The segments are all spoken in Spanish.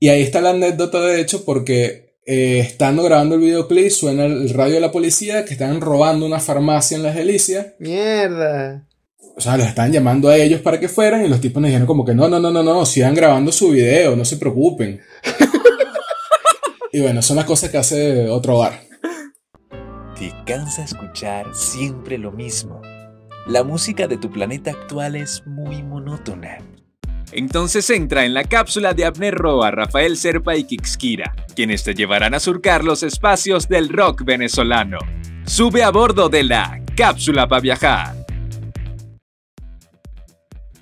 Y ahí está la anécdota, de hecho, porque eh, estando grabando el videoclip, suena el radio de la policía que están robando una farmacia en Las Delicias. Mierda. O sea, los estaban llamando a ellos para que fueran y los tipos nos dijeron como que no, no, no, no, no, sigan grabando su video, no se preocupen. y bueno, son las cosas que hace otro bar. ¿Te cansa escuchar siempre lo mismo? La música de tu planeta actual es muy monótona. Entonces entra en la cápsula de Abner Roa, Rafael Serpa y Kixkira, quienes te llevarán a surcar los espacios del rock venezolano. Sube a bordo de la cápsula para viajar.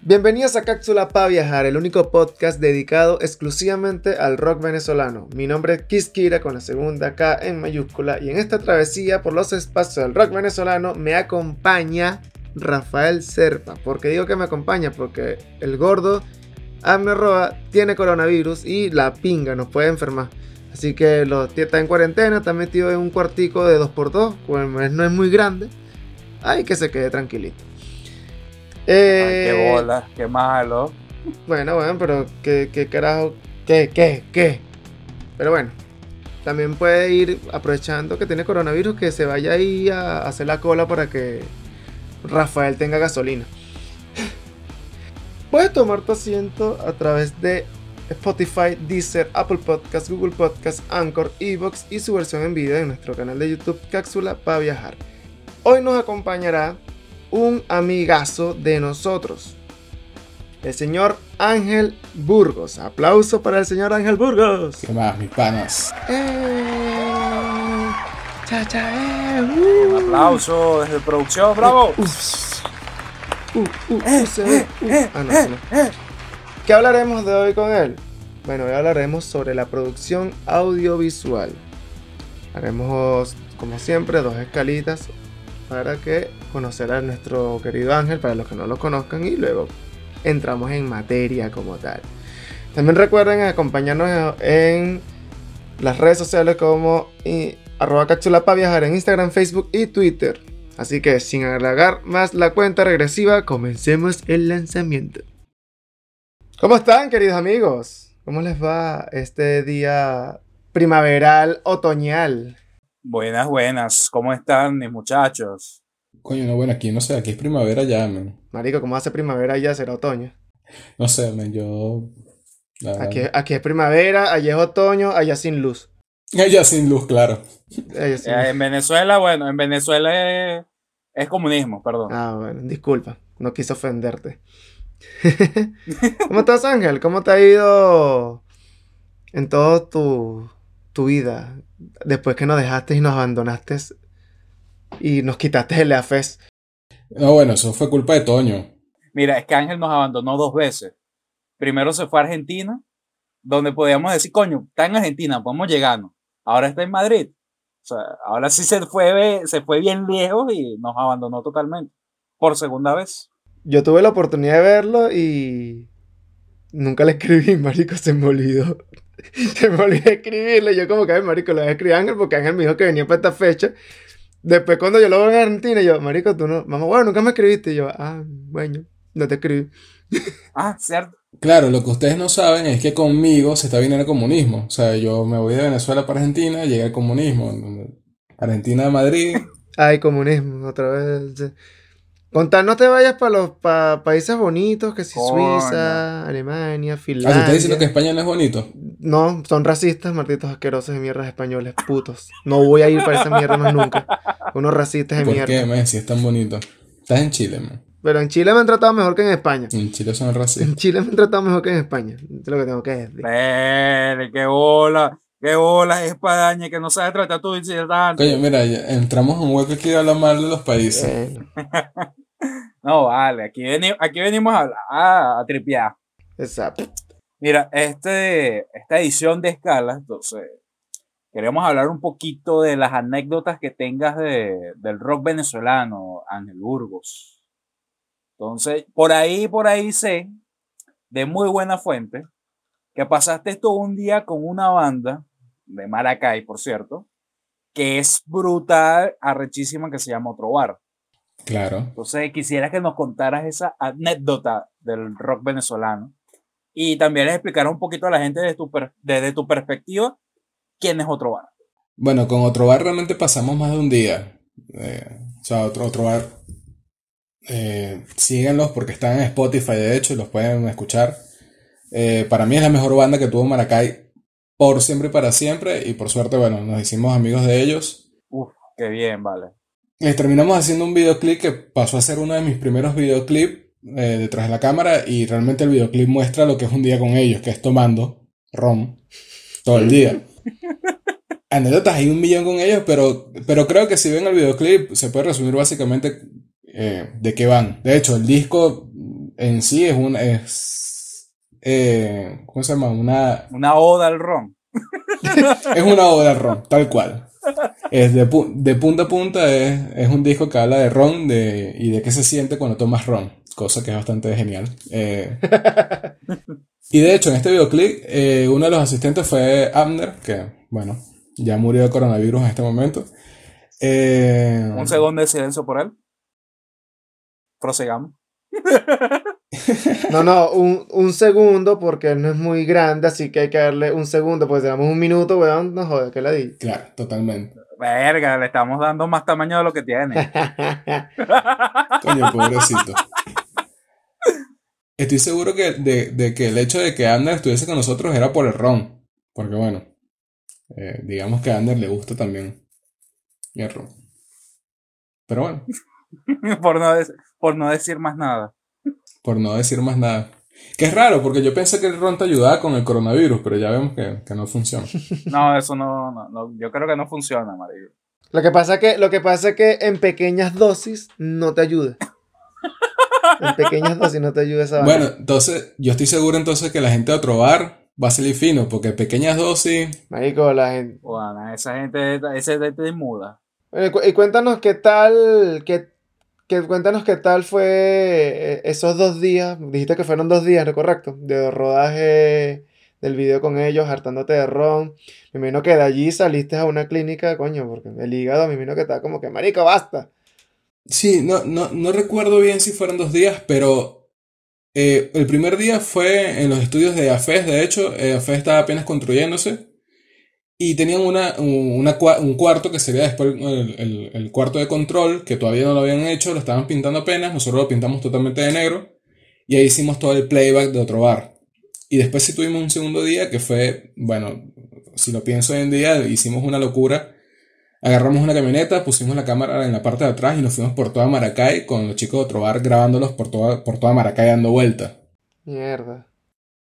Bienvenidos a Cápsula para Viajar, el único podcast dedicado exclusivamente al rock venezolano. Mi nombre es Kixkira con la segunda K en mayúscula y en esta travesía por los espacios del rock venezolano me acompaña Rafael Serpa. ¿Por qué digo que me acompaña? Porque el gordo Abner Roa tiene coronavirus y la pinga nos puede enfermar. Así que lo, está en cuarentena, está metido en un cuartico de 2x2, pues no es muy grande. Hay que se quede tranquilito. qué eh, bola, qué malo. Bueno, bueno, pero qué, qué carajo, qué, qué, qué. Pero bueno, también puede ir aprovechando que tiene coronavirus, que se vaya ahí a hacer la cola para que Rafael tenga gasolina. Puedes tomar tu asiento a través de Spotify, Deezer, Apple Podcasts, Google Podcasts, Anchor, Evox y su versión en video en nuestro canal de YouTube Cápsula para Viajar. Hoy nos acompañará un amigazo de nosotros, el señor Ángel Burgos. Aplauso para el señor Ángel Burgos. ¿Qué más, mis panas? Eh, cha, cha, eh, Un uh. aplauso desde producción, bravo. ¿Qué hablaremos de hoy con él? Bueno, hoy hablaremos sobre la producción audiovisual. Haremos, como siempre, dos escalitas para que conocer a nuestro querido Ángel, para los que no lo conozcan, y luego entramos en materia como tal. También recuerden acompañarnos en las redes sociales como arroba cápsula para viajar en Instagram, Facebook y Twitter. Así que sin alargar más la cuenta regresiva, comencemos el lanzamiento. ¿Cómo están, queridos amigos? ¿Cómo les va este día primaveral, otoñal? Buenas, buenas. ¿Cómo están mis muchachos? Coño, no, bueno, aquí no sé, aquí es primavera ya, man. Marico, ¿cómo hace primavera ya será otoño? No sé, man, yo... Aquí, aquí es primavera, allá es otoño, allá sin luz. Ya sin luz, claro. Eh, luz. en Venezuela, bueno, en Venezuela es, es comunismo, perdón. Ah, bueno, disculpa, no quise ofenderte. ¿Cómo estás, Ángel? ¿Cómo te ha ido en toda tu, tu vida? Después que nos dejaste y nos abandonaste y nos quitaste el AFES. No, bueno, eso fue culpa de Toño. Mira, es que Ángel nos abandonó dos veces. Primero se fue a Argentina, donde podíamos decir, coño, está en Argentina, podemos llegarnos. Ahora está en Madrid. O sea, ahora sí se fue, se fue bien lejos y nos abandonó totalmente. Por segunda vez. Yo tuve la oportunidad de verlo y nunca le escribí, marico, se me olvidó. Se me olvidó escribirle. Yo como que, "Ay, marico, le voy a escribir a Ángel porque Ángel me dijo que venía para esta fecha. Después cuando yo lo veo en Argentina, yo, marico, tú no, mamá, bueno, nunca me escribiste. Y yo, ah, bueno, no te escribí. Ah, cierto. Claro, lo que ustedes no saben es que conmigo se está viniendo el comunismo. O sea, yo me voy de Venezuela para Argentina, llega el comunismo. Argentina a Madrid. Ay, comunismo, otra vez. Contar, no te vayas para los pa- países bonitos, que si. Suiza, Alemania, Ah, ¿tú Finlandia. estás diciendo que España no es bonito? No, son racistas, malditos asquerosos de mierdas españoles, putos. No voy a ir para esa mierda más nunca. Unos racistas de ¿Por mierda. qué, man? Si es tan bonito. Estás en Chile, man. Pero en Chile me han tratado mejor que en España. En Chile son racistas. En Chile me han tratado mejor que en España. Es lo que tengo que decir. Qué bola, qué bola es España, que no sabe tratar tu incidente. Coño, mira, ya entramos en un hueco aquí de hablar mal de los países. Eh, No, vale, aquí, veni- aquí venimos a, hablar- a, a tripear. exacto. Mira, este, esta edición de escala, entonces, queremos hablar un poquito de las anécdotas que tengas de, del rock venezolano, Ángel Burgos. Entonces, por ahí, por ahí sé, de muy buena fuente, que pasaste esto un día con una banda de Maracay, por cierto, que es brutal, arrechísima, que se llama Otro Bar. Claro. Entonces, quisiera que nos contaras esa anécdota del rock venezolano Y también les explicarás un poquito a la gente desde tu, desde tu perspectiva quién es otro bar. Bueno, con otro bar realmente pasamos más de un día. Eh, o sea, otro, otro bar. Eh, síguenlos porque están en Spotify, de hecho, y los pueden escuchar. Eh, para mí es la mejor banda que tuvo Maracay por siempre y para siempre. Y por suerte, bueno, nos hicimos amigos de ellos. Uf, qué bien, vale. Les terminamos haciendo un videoclip que pasó a ser uno de mis primeros videoclips eh, detrás de la cámara. Y realmente el videoclip muestra lo que es un día con ellos, que es tomando ron todo el día. Anécdotas hay un millón con ellos, pero, pero creo que si ven el videoclip se puede resumir básicamente eh, de qué van. De hecho, el disco en sí es un. Es, eh, ¿Cómo se llama? Una. Una oda al ron. es una oda al ron, tal cual. Es de, de punta a punta, es, es, un disco que habla de ron de, y de qué se siente cuando tomas ron, cosa que es bastante genial. Eh, y de hecho, en este videoclip, eh, uno de los asistentes fue Abner, que, bueno, ya murió de coronavirus en este momento. Eh, un segundo de silencio por él. Prosegamos. No, no, un, un, segundo porque no es muy grande, así que hay que darle un segundo, pues damos un minuto, weón, no joder, que la di. Claro, totalmente. Verga, le estamos dando más tamaño de lo que tiene. Coño, pobrecito. Estoy seguro que de, de, que el hecho de que Ander estuviese con nosotros era por el ron. Porque bueno, eh, digamos que a Ander le gusta también el ron. Pero bueno. por, no por no decir más nada. Por no decir más nada. Que es raro, porque yo pensé que el ron te ayudaba con el coronavirus, pero ya vemos que, que no funciona. No, eso no, no, no, yo creo que no funciona, Mario. Lo que pasa que, lo que pasa es que en pequeñas dosis no te ayuda. en pequeñas dosis no te ayuda esa Bueno, entonces, yo estoy seguro entonces que la gente de otro bar va a salir fino, porque pequeñas dosis. Marico, la gente. Bueno, esa gente, esa gente es muda. Y cuéntanos qué tal, qué, que cuéntanos qué tal fue eh, esos dos días. Dijiste que fueron dos días, ¿no? Correcto. De rodaje del video con ellos, hartándote de ron. Me imagino que de allí saliste a una clínica, coño, porque el hígado me imagino que está como que, marico, basta. Sí, no, no, no recuerdo bien si fueron dos días, pero eh, el primer día fue en los estudios de AFES, de hecho, eh, AFES estaba apenas construyéndose. Y tenían una, un cuarto que sería después el, el, el, cuarto de control, que todavía no lo habían hecho, lo estaban pintando apenas, nosotros lo pintamos totalmente de negro, y ahí hicimos todo el playback de otro bar. Y después sí tuvimos un segundo día que fue, bueno, si lo pienso hoy en día, hicimos una locura. Agarramos una camioneta, pusimos la cámara en la parte de atrás y nos fuimos por toda Maracay con los chicos de otro bar grabándolos por toda, por toda Maracay dando vuelta. Mierda.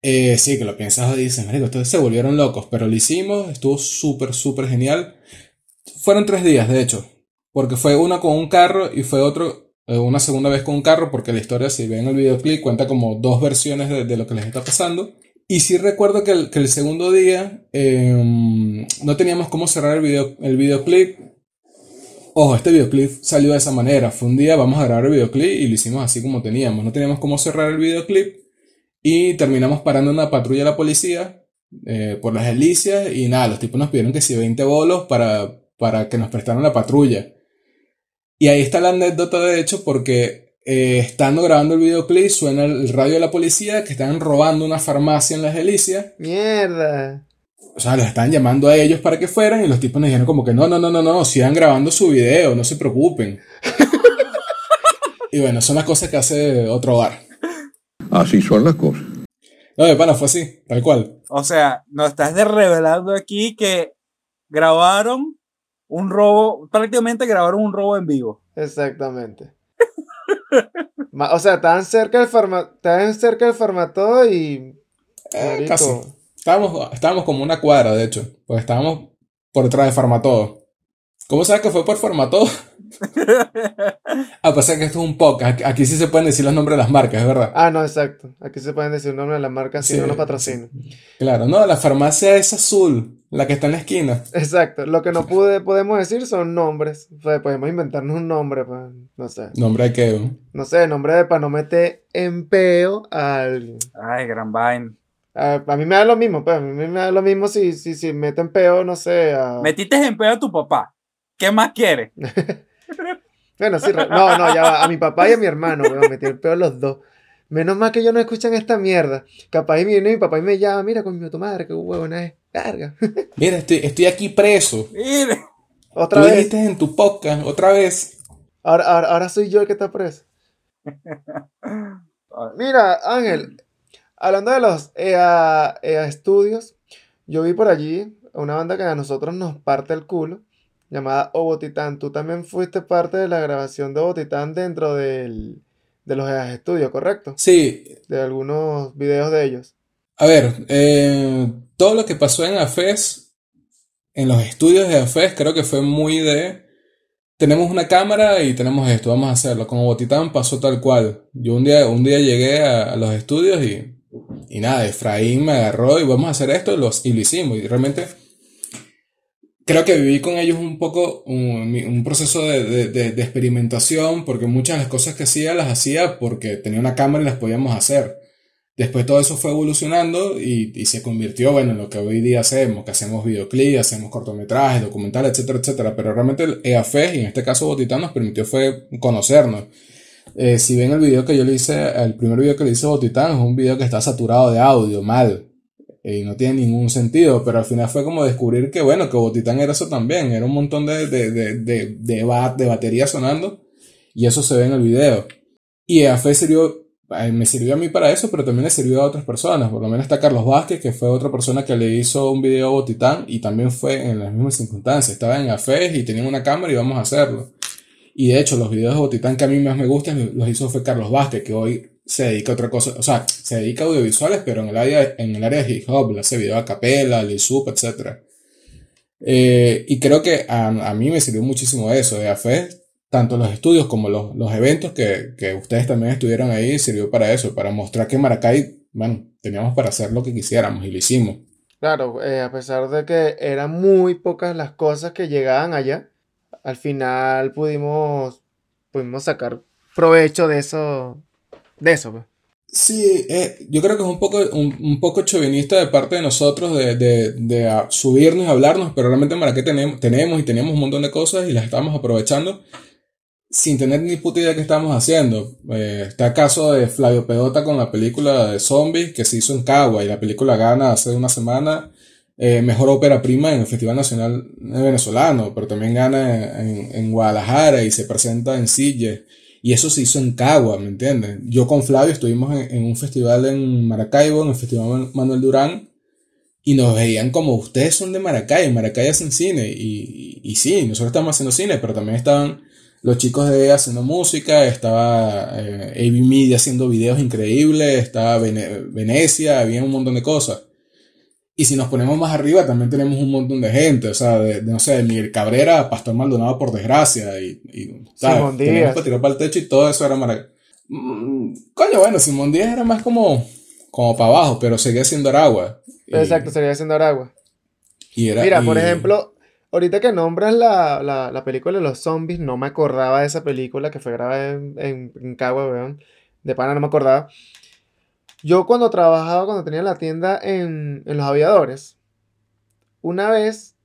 Eh, sí, que lo piensas y dices, marico, ustedes se volvieron locos, pero lo hicimos, estuvo súper, súper genial. Fueron tres días, de hecho, porque fue una con un carro y fue otro, eh, una segunda vez con un carro, porque la historia, si ven el videoclip, cuenta como dos versiones de, lo que les está pasando. Y sí recuerdo que el, que el segundo día eh, no teníamos cómo cerrar el, video, el videoclip. Ojo, este videoclip salió de esa manera. Fue un día, vamos a grabar el videoclip y lo hicimos así como teníamos. No teníamos cómo cerrar el videoclip. Y terminamos parando una patrulla de la policía eh, por las delicias. Y nada, los tipos nos pidieron que si 20 bolos para, para que nos prestaran la patrulla. Y ahí está la anécdota, de hecho, porque eh, estando grabando el videoclip suena el radio de la policía que están robando una farmacia en las delicias. Mierda. O sea, los estaban llamando a ellos para que fueran y los tipos nos dijeron como que no, no, no, no, no, sigan grabando su video, no se preocupen. y bueno, son las cosas que hace otro bar. Así son las cosas. No, de pana, fue así, tal cual. O sea, nos estás revelando aquí que grabaron un robo, prácticamente grabaron un robo en vivo. Exactamente. o sea, estaban cerca del formato, estaban cerca del formato y... Eh, casi. Estábamos, estábamos como una cuadra, de hecho. Pues estábamos por detrás de Farmatodo. ¿Cómo sabes que fue por Farmatodo? A pesar que esto es un podcast, aquí sí se pueden decir los nombres de las marcas, es verdad. Ah, no, exacto. Aquí se pueden decir los nombres de las marcas si Sí, no nos patrocinan. Claro, no, la farmacia es azul, la que está en la esquina. Exacto. Lo que no pude, podemos decir son nombres. Pues, podemos inventarnos un nombre, pues, no sé. Nombre de qué, No sé, nombre de para no meter en peo a alguien. Ay, gran vaina. A, a mí me da lo mismo, pues. A mí me da lo mismo si, si, si meto en peo, no sé, a... Metiste en pedo a tu papá. ¿Qué más quieres? Bueno, sí, no, no, ya va. A mi papá y a mi hermano, weón, metí el peo a los dos. Menos mal que ellos no escuchan esta mierda. Capaz y viene mi papá y me llama, mira, con tu madre, qué huevona es. Carga. Mira, estoy, estoy aquí preso. Mire. Otra Tú vez. dijiste en tu podcast, otra vez. Ahora, ahora, ahora soy yo el que está preso. Mira, Ángel, hablando de los EA, EA Studios, yo vi por allí una banda que a nosotros nos parte el culo, llamada Obotitán. Tú también fuiste parte de la grabación de Obotitán dentro del, de los EA Studios, ¿correcto? Sí, De algunos videos de ellos. a ver, eh, todo lo que pasó en AFES, en los estudios de AFES, creo que fue muy de. Tenemos una cámara y tenemos esto, vamos a hacerlo. Con Botitán pasó tal cual. Yo un día, un día llegué a, a los estudios y, y nada, Efraín me agarró y vamos a hacer esto y, los, y lo hicimos. Y realmente creo que viví con ellos un poco un, proceso de, de- de- de experimentación porque muchas de las cosas que hacía las hacía porque tenía una cámara y las podíamos hacer. Después todo eso fue evolucionando y, y se convirtió, bueno, en lo que hoy día hacemos, que hacemos videoclips, hacemos cortometrajes, documentales, etcétera, etcétera. Pero realmente el EAFES, y en este caso Botitán, nos permitió fue conocernos. Eh, si ven el video que yo le hice, el primer video que le hice a Botitán es un video que está saturado de audio, mal. Eh, no tiene ningún sentido, pero al final fue como descubrir que, bueno, que Botitán era eso también. Era un montón de, de, de, de, de, ba- de batería sonando y eso se ve en el video. Y EAFES sirvió me sirvió a mí para eso, pero también le sirvió a otras personas. Por lo menos está Carlos Vázquez, que fue otra persona que le hizo un video a Botitán y también fue en las mismas circunstancias. Estaba en AFES y tenían una cámara y vamos a hacerlo. Y de hecho, los videos de Botitán que a mí más me gustan los hizo fue Carlos Vázquez, que hoy se dedica a otra cosa. O sea, se dedica a audiovisuales, pero en el área, en el área de hip hop, le hace video a capela, Lil Sup, etc. Eh, y creo que a, mí me sirvió muchísimo eso de AFES tanto los estudios como los, los eventos que, que ustedes también estuvieron ahí sirvió para eso, para mostrar que Maracay, bueno, teníamos para hacer lo que quisiéramos y lo hicimos. Claro, eh, a pesar de que eran muy pocas las cosas que llegaban allá, al final pudimos, pudimos sacar provecho de eso, de eso. pues. Sí, eh, yo creo que es un poco, un, un poco chauvinista de parte de nosotros de, de, de subirnos hablarnos, pero realmente en Maracay tenemos, tenemos y teníamos un montón de cosas y las estamos aprovechando sin tener ni puta idea de qué estamos haciendo. Eh, está el caso de Flavio Pedota con la película de Zombies que se hizo en Cagua y la película gana hace una semana eh, mejor ópera prima en el Festival Nacional Venezolano, pero también gana en, en Guadalajara y se presenta en Sille. Y eso se hizo en Cagua, ¿me entiendes? Yo con Flavio estuvimos en, un festival en Maracaibo, en el Festival Man- Manuel Durán, y nos veían como ustedes son de Maracay, en Maracay hacen cine. Y, y, sí, nosotros estamos haciendo cine, pero también estaban los chicos de haciendo música, estaba eh, AB Media haciendo videos increíbles, estaba Vene- Venecia, había un montón de cosas. Y si nos ponemos más arriba, también tenemos un montón de gente, o sea, de, de, no sé, de Miguel Cabrera a Pastor Maldonado por desgracia, y, y ¿sabes? Simón Teníamos Díaz. para tirar para el techo y todo eso era Maracay. Mm, coño, bueno, Simón Díaz era más como, como para abajo, pero seguía siendo Aragua. Y- Exacto, sería haciendo Aragua. y era- Mira, por ejemplo, ahorita que nombras la, la, la película de los zombies, no me acordaba de esa película que fue grabada en, en, en Cagua, weón. De pana no me acordaba. Yo cuando trabajaba, cuando tenía la tienda en, en Los Aviadores, una vez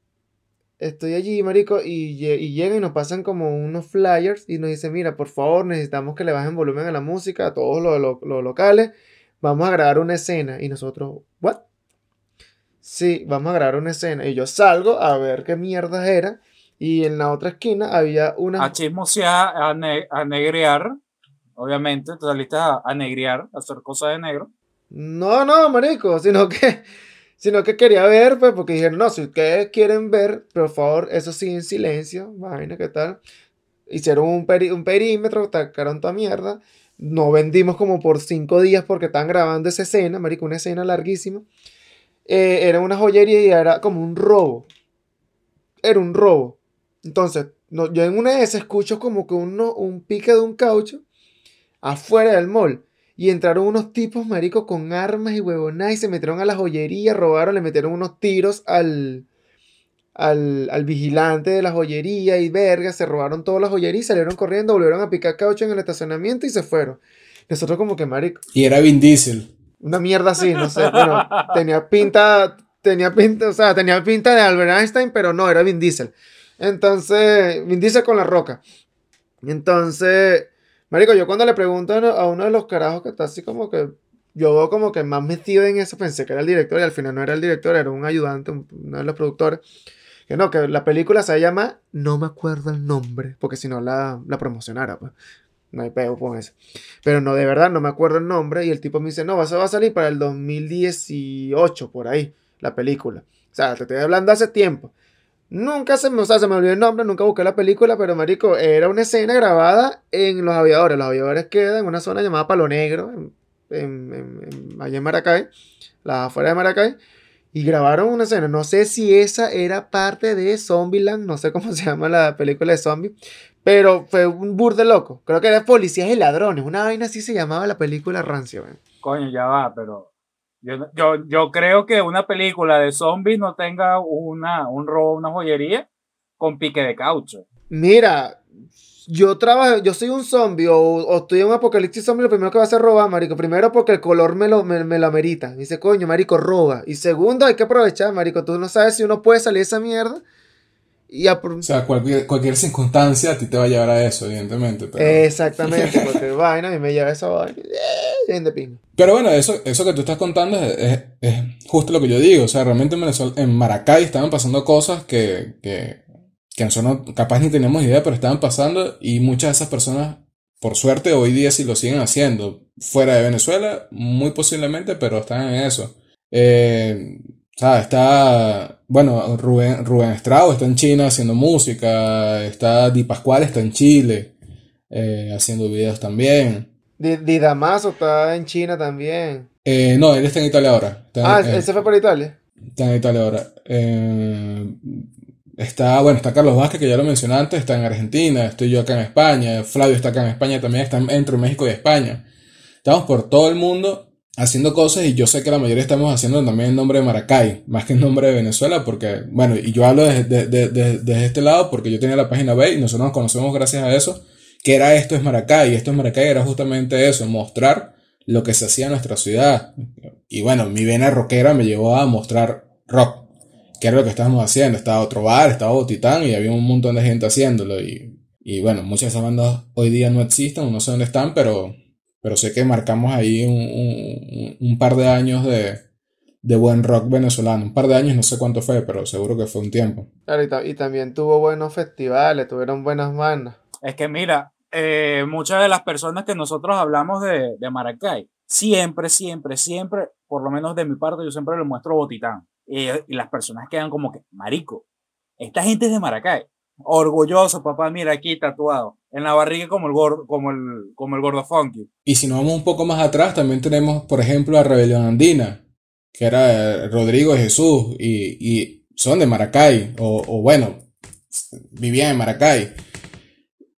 estoy allí, marico, y, y llegan y nos pasan como unos flyers y nos dicen, mira, por favor, necesitamos que le bajen volumen a la música, a todos los, locales, vamos a grabar una escena. Y nosotros, ¿what? Sí, vamos a grabar una escena. Y yo salgo a ver qué mierda era. Y en la otra esquina había una... A chismosear, a, obviamente, tú saliste a, negrear, a hacer cosas de negro. No, no, marico, sino que, sino que quería ver, pues, porque dijeron, no, si ustedes quieren ver, por favor, eso sí en silencio, vaina, ¿qué tal? Hicieron un, peri- un perímetro, tacaron toda mierda. No vendimos como por cinco días porque estaban grabando esa escena, marico, una escena larguísima. Eh, era una joyería y era como un robo. Era un robo. Entonces, no, yo en una de esas escucho como que uno, un pique de un caucho afuera del mall. Y entraron unos tipos, maricos, con armas y huevonadas y se metieron a la joyería, robaron, le metieron unos tiros al, al, al vigilante de la joyería y verga, se robaron toda la joyería y salieron corriendo, volvieron a picar caucho en el estacionamiento y se fueron. Nosotros como que, marico, Y era Vin Diesel. una mierda así, no sé, bueno, tenía pinta, tenía pinta, o sea, tenía pinta de Albert Einstein, pero no, era Vin Diesel. Entonces, Vin Diesel con la roca. Entonces, Marico, yo cuando le pregunto a uno de los carajos que está así como que. Yo como que más metido en eso, pensé que era el director y al final no era el director, era un ayudante, uno de los productores. Que no, que la película se llama No me acuerdo el nombre, porque si no la, la promocionara, pues. No hay pego con eso. Pero no, de verdad, no me acuerdo el nombre. Y el tipo me dice, no, va a salir para el 2018, por ahí, la película. O sea, te estoy hablando hace tiempo. Nunca se me, o olvidó el nombre, nunca busqué la película, pero marico, era una escena grabada en Los Aviadores. Los Aviadores quedan en una zona llamada Palo Negro, en, allá en Maracay, la afuera de Maracay, y grabaron una escena. No sé si esa era parte de Zombieland, no sé cómo se llama la película de zombie, pero fue un burde loco. Creo que era Policías y Ladrones, una vaina así se llamaba la película Rancio. Coño, ya va, pero yo, yo, yo, creo que una película de zombies no tenga una, un robo, una joyería con pique de caucho. Mira, yo trabajo, yo soy un zombie o, estoy en un apocalipsis zombie, lo primero que va a hacer robar, marico. Primero porque el color me lo, me, me lo amerita. dice, coño, marico, roba. Y segundo, hay que aprovechar, marico. Tú no sabes si uno puede salir de esa mierda o sea, cualquier, cualquier circunstancia a ti te va a llevar a eso, evidentemente. Exactamente, cualquier vaina y me lleva a esa vaina. Eh, pero bueno, eso, eso que tú estás contando es, justo lo que yo digo. O sea, realmente en, en Maracay estaban pasando cosas que, que, que nosotros capaz ni teníamos idea, pero estaban pasando y muchas de esas personas, por suerte, hoy día sí lo siguen haciendo. Fuera de Venezuela, muy posiblemente, pero están en eso. Eh, sea, está, bueno, Rubén, Rubén Estrado está en China haciendo música, está Di Pascual está en Chile eh, haciendo videos también. Di, Di, Damaso está en China también. Eh, no, él está en Italia ahora. ah, él se fue para Italia. Está en Italia ahora. Eh, está, bueno, está Carlos Vázquez, que ya lo mencioné antes, está en Argentina, estoy yo acá en España, Flavio está acá en España también, está entre México y España. Estamos por todo el mundo haciendo cosas y yo sé que la mayoría estamos haciendo también en nombre de Maracay, más que en nombre de Venezuela, porque, bueno, y yo hablo desde, desde, este lado porque yo tenía la página B y nosotros nos conocemos gracias a eso, que era esto es Maracay, y esto es Maracay era justamente eso, mostrar lo que se hacía en nuestra ciudad. Y bueno, mi vena rockera me llevó a mostrar rock, que era lo que estábamos haciendo, estaba otro bar, estaba Botitán y había un montón de gente haciéndolo y, y bueno, muchas de esas bandas hoy día no existen, no sé dónde están, pero pero sé que marcamos ahí un, par de años de, buen rock venezolano. Un par de años, no sé cuánto fue, pero seguro que fue un tiempo. Claro, y, también tuvo buenos festivales, tuvieron buenas bandas. Es que mira, eh, muchas de las personas que nosotros hablamos de, Maracay, siempre, siempre, siempre, por lo menos de mi parte, yo siempre le muestro Botitán. Y, y las personas quedan como que, marico, esta gente es de Maracay. Orgulloso, papá, mira aquí tatuado. En la barriga como el gordo, como el, como el gordo funky. Y si nos vamos un poco más atrás, también tenemos, por ejemplo, a Rebelión Andina, que era Rodrigo y Jesús, y, son de Maracay, o, bueno, vivían en Maracay.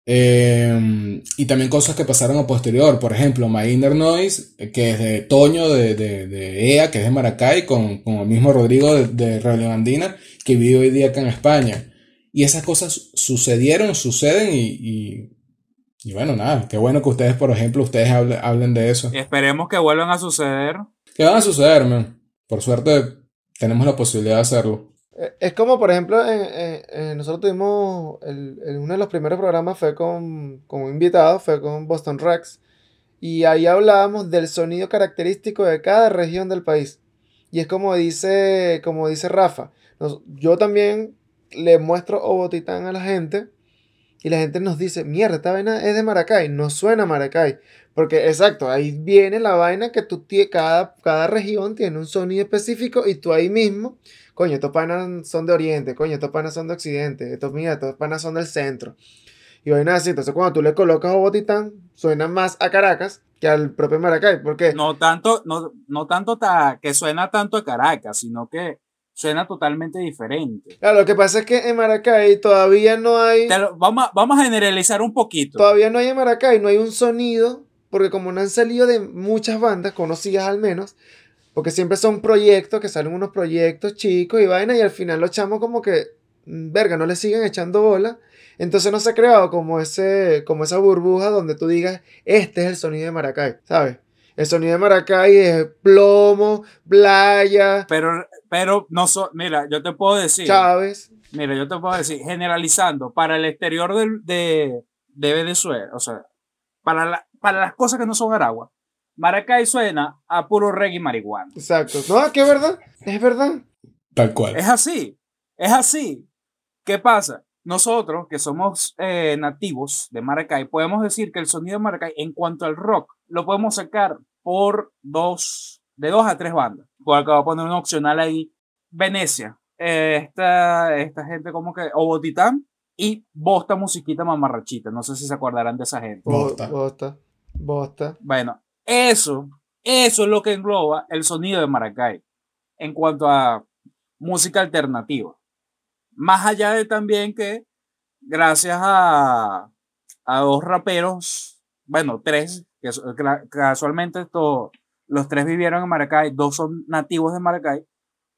Em, y también cosas que pasaron a posterior, por ejemplo, My Inner Noise, que es de Toño de, de, EA, que es de Maracay, con, con el mismo Rodrigo de, de Rebelión Andina, que vive hoy día acá en España. Y esas cosas sucedieron, suceden y, y, bueno, nada, qué bueno que ustedes, por ejemplo, ustedes hablen, de eso. Y esperemos que vuelvan a suceder. Que van a suceder, man. Por suerte tenemos la posibilidad de hacerlo. Eh, es como, por ejemplo, nosotros tuvimos, uno de los primeros programas fue con, con un invitado, fue con Boston Rex. Y ahí hablábamos del sonido característico de cada región del país. Y es como dice, como dice Rafa. yo también le muestro Obotitán a la gente y la gente nos dice, mierda, esta vaina es de Maracay, no suena Maracay. Porque exacto, ahí viene la vaina que tú cada, cada región tiene un sonido específico y tú ahí mismo, coño, estos panas son de Oriente, coño, estos panas son de Occidente, estos, mira, estos panas son del centro. Y vaina así, entonces cuando tú le colocas Obotitán, suena más a Caracas que al propio Maracay. ¿Por qué? No tanto, no, no tanto que suena tanto a Caracas, sino que suena totalmente diferente. Claro, lo que pasa es que en Maracay todavía no hay... vamos, a, vamos a generalizar un poquito. Todavía no hay en Maracay, no hay un sonido, porque como no han salido de muchas bandas, conocidas al menos, porque siempre son proyectos, que salen unos proyectos chicos y vaina, y al final los chamos como que, mm, verga, no le siguen echando bola. Entonces no se ha creado como, ese, como esa burbuja donde tú digas, este es el sonido de Maracay, ¿sabes? El sonido de Maracay es plomo, playa. Pero, pero no so, mira, yo te puedo decir. Chávez. Mira, yo te puedo decir, generalizando, para el exterior de, de, Venezuela, o sea, para, la- para las cosas que no son Aragua, Maracay suena a puro reggae y marihuana. Exacto. No, que es verdad. Es verdad. Tal cual. Es así, es así. ¿Qué pasa? Nosotros, que somos eh, nativos de Maracay, podemos decir que el sonido de Maracay, en cuanto al rock, lo podemos sacar por dos, de dos a tres bandas. Por acá voy a poner un opcional ahí. Venecia, eh, esta, esta gente como que, o Botitán, y Bosta Musiquita Mamarrachita. No sé si se acordarán de esa gente. Bo- Bosta. Bosta. Bosta. Bueno, eso, eso es lo que engloba el sonido de Maracay en cuanto a música alternativa. Más allá de también que, gracias a, a dos raperos, bueno, tres, que casualmente los tres vivieron en Maracay, dos son nativos de Maracay,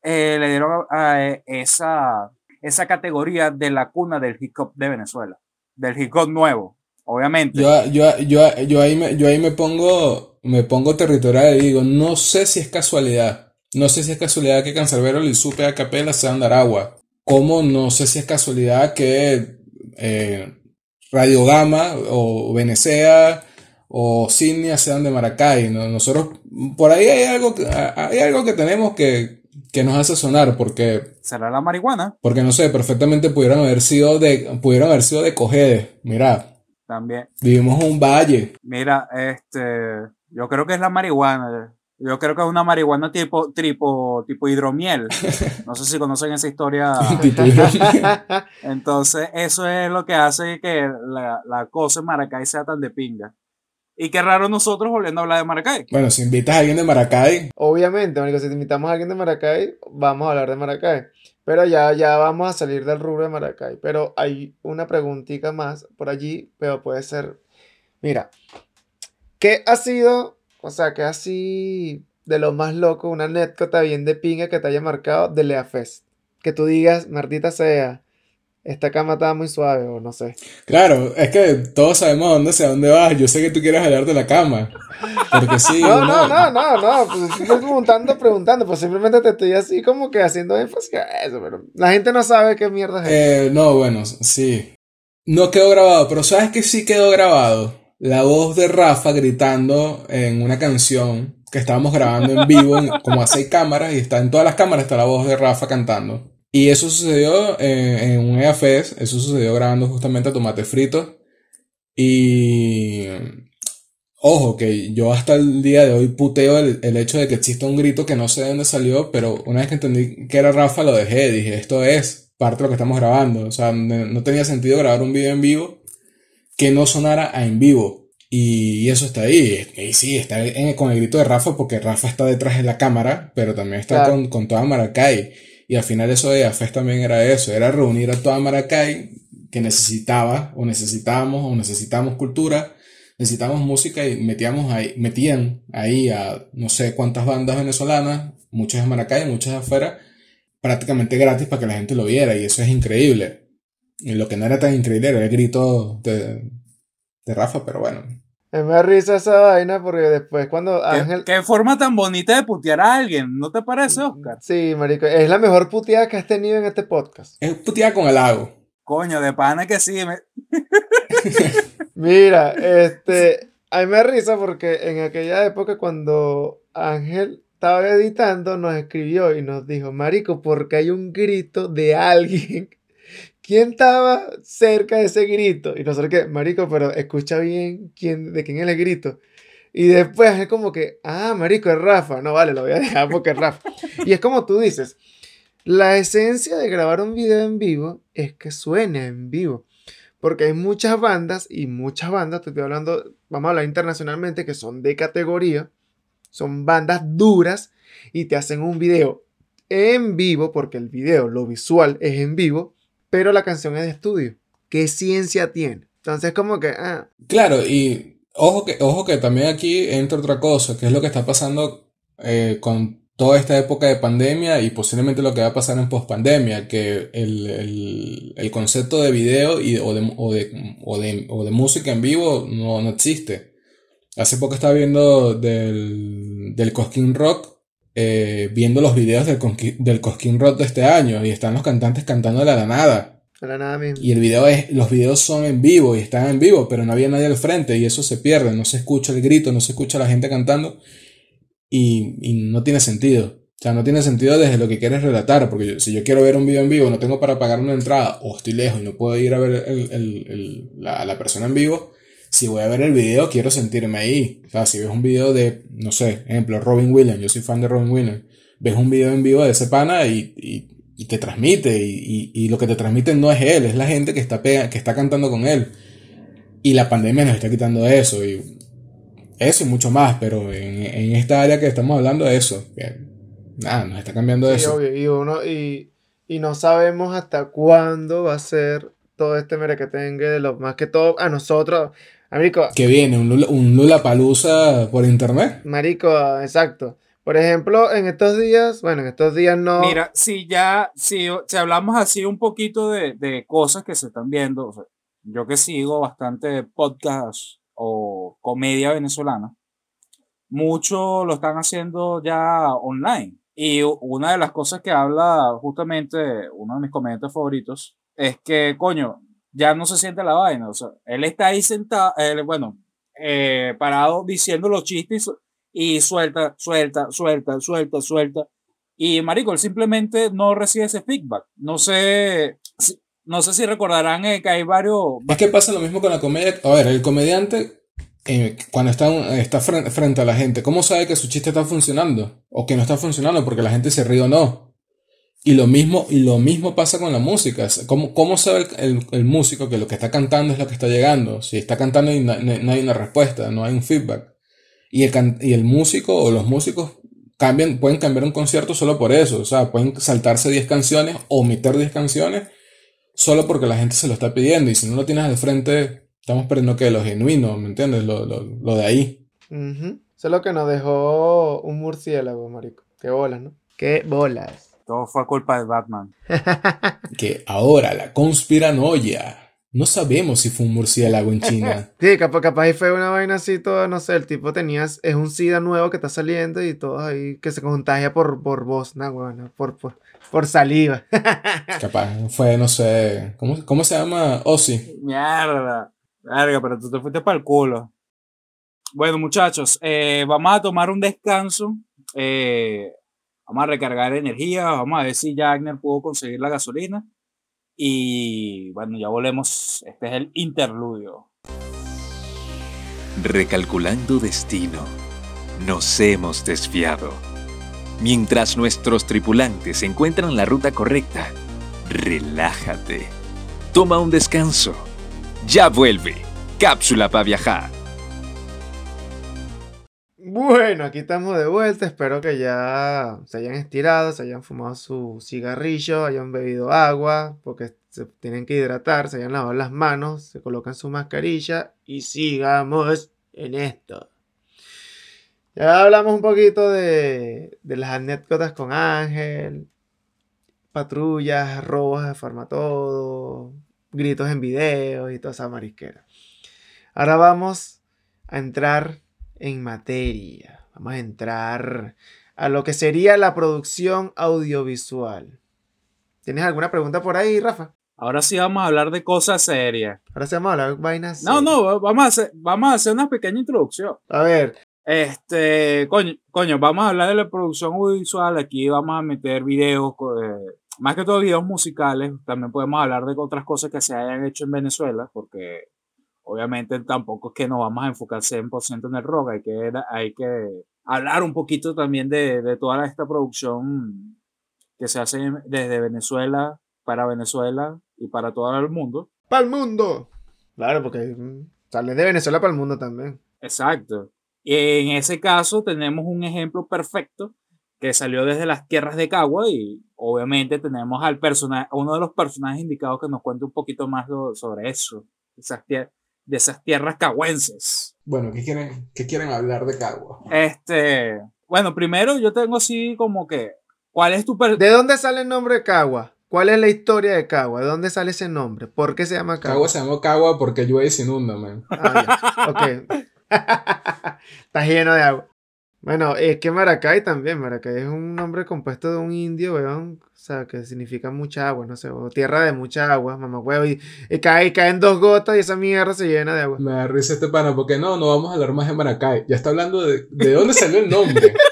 eh, le dieron a- a esa, esa categoría de la cuna del hip hop de Venezuela, del hip hop nuevo, obviamente. Yo, yo, yo, yo, ahí me, yo ahí me pongo, me pongo territorial y digo, no sé si es casualidad. No sé si es casualidad que Cancerbero y Supe a Capela sean de Aragua. Como no sé si es casualidad que eh, Radio Gama o Venecea o Signia sean de Maracay. ¿no? Nosotros, por ahí hay algo, que- hay algo que tenemos que, que nos hace sonar porque ¿Será la marihuana? porque no sé, perfectamente pudieron haber sido de, pudieron haber sido de Cojedes. Mira, También. vivimos en un valle. Mira, este, yo creo que es la marihuana. Yo creo que es una marihuana tipo, tipo, tipo hidromiel. No sé si conocen esa historia. Entonces, eso es lo que hace que la, la cosa en Maracay sea tan de pinga. Y qué raro nosotros volviendo a hablar de Maracay. bueno, si invitas a alguien de Maracay, Obviamente, marico, si te invitamos a alguien de Maracay, vamos a hablar de Maracay. Pero ya, ya vamos a salir del rubro de Maracay. Pero hay una preguntita más por allí, pero puede ser. Mira, ¿qué ha sido, o sea, qué así de lo más loco, una anécdota bien de pinga que te haya marcado de Lea Fest? Que tú digas, Martita sea, esta cama estaba muy suave, o no sé. claro, es que todos sabemos a dónde, hacia dónde vas. Yo sé que tú quieres hablar de la cama. Porque sí, No, no, no, no, no, pues estoy preguntando, preguntando, pues simplemente te estoy así como que haciendo énfasis a eso, pero la gente no sabe qué mierda es. Eh, no, bueno, sí. No quedó grabado, pero ¿sabes que sí quedó grabado? La voz de Rafa gritando en una canción que estábamos grabando en vivo, en- como a seis cámaras, y está en todas las cámaras está la voz de Rafa cantando. Y eso sucedió eh, en un EAFES, eso sucedió grabando justamente a Tomate Frito. Y ojo, que yo hasta el día de hoy puteo el, el hecho de que exista un grito que no sé de dónde salió, pero una vez que entendí que era Rafa, lo dejé. Dije, esto es parte de lo que estamos grabando. O sea, no, tenía sentido grabar un video en vivo que no sonara a en vivo. Y eso está ahí. Y sí, está en- con el grito de Rafa porque Rafa está detrás de la cámara, pero también está Claro. con, con toda Maracay. Y al final eso de AFES también era eso, era reunir a toda Maracay que necesitaba o necesitábamos o necesitamos cultura, necesitamos música y metíamos ahí, metían ahí a no sé cuántas bandas venezolanas, muchas de Maracay, muchas afuera, prácticamente gratis para que la gente lo viera y eso es increíble. Y lo que no era tan increíble era el grito de, de Rafa, pero bueno. Me da risa esa vaina porque después cuando ¿Qué, Ángel... qué forma tan bonita de putear a alguien, ¿no te parece, Oscar? Sí, marico, es la mejor puteada que has tenido en este podcast. Es puteada con halago. Coño, de pana que sí. me- Mira, este, a mí me da risa porque en aquella época cuando Ángel estaba editando nos escribió y nos dijo, Marico, porque hay un grito de alguien. ¿Quién estaba cerca de ese grito? Y nosotros que, Marico, pero escucha bien quién, de quién es el grito. Y después es como que, ah, Marico, es Rafa. No, vale, lo voy a dejar porque es Rafa. Y es como tú dices, la esencia de grabar un video en vivo es que suene en vivo. Porque hay muchas bandas y muchas bandas, te estoy hablando, vamos a hablar internacionalmente, que son de categoría, son bandas duras y te hacen un video en vivo, porque el video, lo visual es en vivo, pero la canción es de estudio. ¿Qué ciencia tiene? Entonces como que, ah, Claro, y ojo que, ojo que también aquí entra otra cosa, que es lo que está pasando eh, con toda esta época de pandemia y posiblemente lo que va a pasar en pospandemia, que el, el, el concepto de video y, o, de, o, de, o, de, o de música en vivo no, no existe. Hace poco estaba viendo del, del Cosquín Rock, eh, viendo los videos del, Cosquín Rock de este año y están los cantantes cantando la nada. Mismo. Y el video es, los videos son en vivo y están en vivo, pero no había nadie al frente y eso se pierde, no se escucha el grito, no se escucha la gente cantando y, y no tiene sentido. O sea, no tiene sentido desde lo que quieres relatar, porque yo- si yo quiero ver un video en vivo, no tengo para pagar una entrada o estoy lejos y no puedo ir a ver el- el- el- la, a la persona en vivo, si voy a ver el video quiero sentirme ahí. O sea, si ves un video de, no sé, ejemplo, Robin Williams, yo soy fan de Robin Williams, ves un video en vivo de ese pana y, y- y te transmite y, y- lo que te transmite no es él, es la gente que está, pega- que está cantando con él. Y la pandemia nos está quitando eso y eso y mucho más, pero en, en esta área que estamos hablando de eso, nada, nos está cambiando Sí, eso. obvio, y uno, y, y no sabemos hasta cuándo va a ser todo este merequetengue de lo más que todo a nosotros. Marico, Que viene un Lula, un Lollapalooza por internet. marico, exacto. Por ejemplo, en estos días, bueno, en estos días no. Mira, si ya, si, si hablamos así un poquito de, de cosas que se están viendo, o sea, yo que sigo bastante podcast o comedia venezolana, muchos lo están haciendo ya online. Y una de las cosas que habla justamente uno de mis comediantes favoritos es que, coño, ya no se siente la vaina. O sea, él está ahí sentado, él, bueno, eh, parado diciendo los chistes y suelta, suelta, suelta, suelta, suelta. Y marico, él simplemente no recibe ese feedback. No sé, no sé si recordarán eh, que hay varios. Es que pasa lo mismo con la comedia. A ver, el comediante, eh, cuando está, está fren- frente a la gente, ¿cómo sabe que su chiste está funcionando? O que no está funcionando porque la gente se ríe o no. Y lo mismo, y lo mismo pasa con la música. ¿Cómo, cómo sabe el, el- el músico que lo que está cantando es lo que está llegando? Si está cantando y no, no- no hay una respuesta, no hay un feedback. Y el, can- y el músico o los músicos cambian, pueden cambiar un concierto solo por eso. O sea, pueden saltarse 10 canciones, omitir 10 canciones, solo porque la gente se lo está pidiendo. Y si no lo tienes de frente, estamos perdiendo que lo genuino, ¿me entiendes? Lo, lo, lo de ahí. Ujú. Eso es lo que nos dejó un murciélago, marico. Qué bolas, ¿no? Qué bolas. Todo fue culpa de Batman. Que ahora la conspiranoia. No sabemos si fue un murciélago en China. Sí, capaz, capaz fue una vaina así toda, no sé, el tipo tenía, es un SIDA nuevo que está saliendo y todos ahí que se contagia por, por voz, nah, bueno, por, por, por saliva. Capaz fue, no sé. ¿Cómo, cómo se llama? Ozzy. Mierda. Verga, pero tú te fuiste para el culo. Bueno, muchachos, eh, vamos a tomar un descanso. eh, vamos a recargar energía. Vamos a ver si Jagner pudo conseguir la gasolina. Y bueno, ya volvemos. Este es el interludio. Recalculando destino, nos hemos desviado. Mientras nuestros tripulantes encuentran la ruta correcta, relájate. Toma un descanso. Ya vuelve. Cápsula para viajar. Bueno, aquí estamos de vuelta. Espero que ya se hayan estirado, se hayan fumado su cigarrillo, hayan bebido agua, porque se tienen que hidratar, se hayan lavado las manos, se colocan su mascarilla y sigamos en esto. Ya hablamos un poquito de, de las anécdotas con Ángel, patrullas, robos de Farmatodo, gritos en videos y toda esa marisquera. Ahora vamos a entrar en materia. Vamos a entrar a lo que sería la producción audiovisual. ¿Tienes alguna pregunta por ahí, Rafa? Ahora sí vamos a hablar de cosas serias. Ahora sí vamos a hablar de vainas. No, serias. no, vamos a hacer, vamos a hacer una pequeña introducción. A ver, Este, coño, coño, vamos a hablar de la producción audiovisual. Aquí vamos a meter videos, eh, más que todo videos musicales. También podemos hablar de otras cosas que se hayan hecho en Venezuela, porque obviamente tampoco es que nos vamos a enfocar 100% en el rock. Hay que, hay que hablar un poquito también de, de toda esta producción que se hace desde Venezuela para Venezuela y para todo el mundo. ¡Para el mundo! Claro, porque sale de Venezuela para el mundo también. Exacto. Y en ese caso tenemos un ejemplo perfecto que salió desde las tierras de Cagua y obviamente tenemos al personaje, uno de los personajes indicados que nos cuente un poquito más sobre eso, esas de esas tierras cagüenses. Bueno, ¿qué quieren, qué quieren hablar de Cagua? Este, bueno, primero yo tengo así como que, ¿cuál es tu per- ¿De dónde sale el nombre de Cagua? ¿Cuál es la historia de Cagua? ¿De dónde sale ese nombre? ¿Por qué se llama Cagua? Cagua se llamó Cagua porque llueve y se inunda, man. Ah. Ok. Está lleno de agua. Bueno, es que Maracay también, Maracay es un nombre compuesto de un indio, weón, o sea, que significa mucha agua, no sé, o tierra de mucha agua, mamá huevo, y, y cae, caen dos gotas y esa mierda se llena de agua. Me da risa este pana, porque no, no vamos a hablar más de Maracay. Ya está hablando de, de dónde salió el nombre.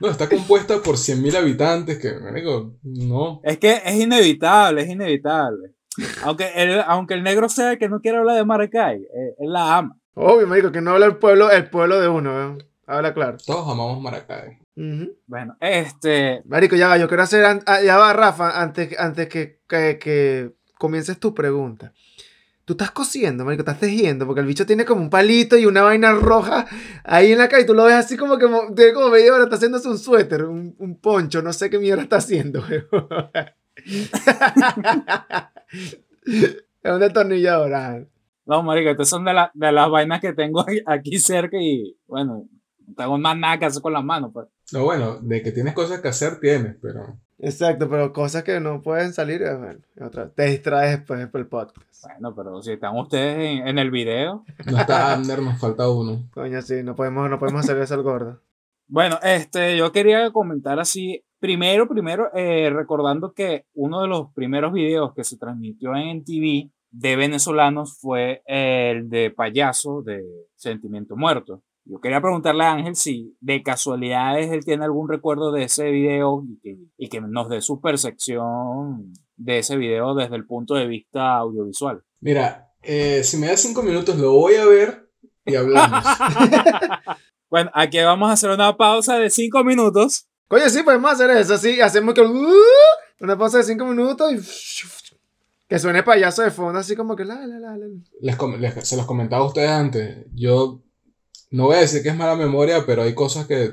No, está compuesta por 100.000 habitantes, que, marico, no. Es que es inevitable, es inevitable. Aunque el, aunque el negro sea el que no quiere hablar de Maracay, eh, él la ama. Obvio, marico, que no habla el pueblo, el pueblo de uno, weón. Habla claro. Todos amamos Maracay. Ujú. Bueno, este. Marico, ya va, yo quiero hacer, ah, ya va, Rafa, antes, antes que, que, que comiences tu pregunta. Tú estás cosiendo, marico, estás tejiendo, porque el bicho tiene como un palito y una vaina roja ahí en la y tú lo ves así como que tiene como media hora, está haciéndose un suéter, un, un poncho, no sé qué mierda está haciendo. Es un destornillador. No, marico, estas son de, la- de las vainas que tengo aquí- cerca y, bueno, no tengo más nada que hacer con las manos, pues. No, bueno, de que tienes cosas que hacer, tienes, pero. Exacto, pero cosas que no pueden salir, eh, bueno, otra, te distraes después por el podcast. Bueno, pero si están ustedes en, en el video. No está Abner, nos falta uno. Coño, sí, no podemos, no podemos hacer eso al gordo. Bueno, este, yo quería comentar así, primero, primero, eh, recordando que uno de los primeros videos que se transmitió en TV de venezolanos fue el de payaso de Sentimiento Muerto. Yo quería preguntarle a Ángel si de casualidades él tiene algún recuerdo de ese video y que, y que nos dé su percepción de ese video desde el punto de vista audiovisual. Mira, eh, si me das cinco minutos, lo voy a ver y hablamos. Bueno, aquí vamos a hacer una pausa de cinco minutos. Coño, sí, podemos hacer eso, sí. Hacemos que. uh, una pausa de cinco minutos y. Que suene payaso de fondo, así como que la, la, la, la. Les com- les- se los comentaba a ustedes antes. Yo no voy a decir que es mala memoria, pero hay cosas que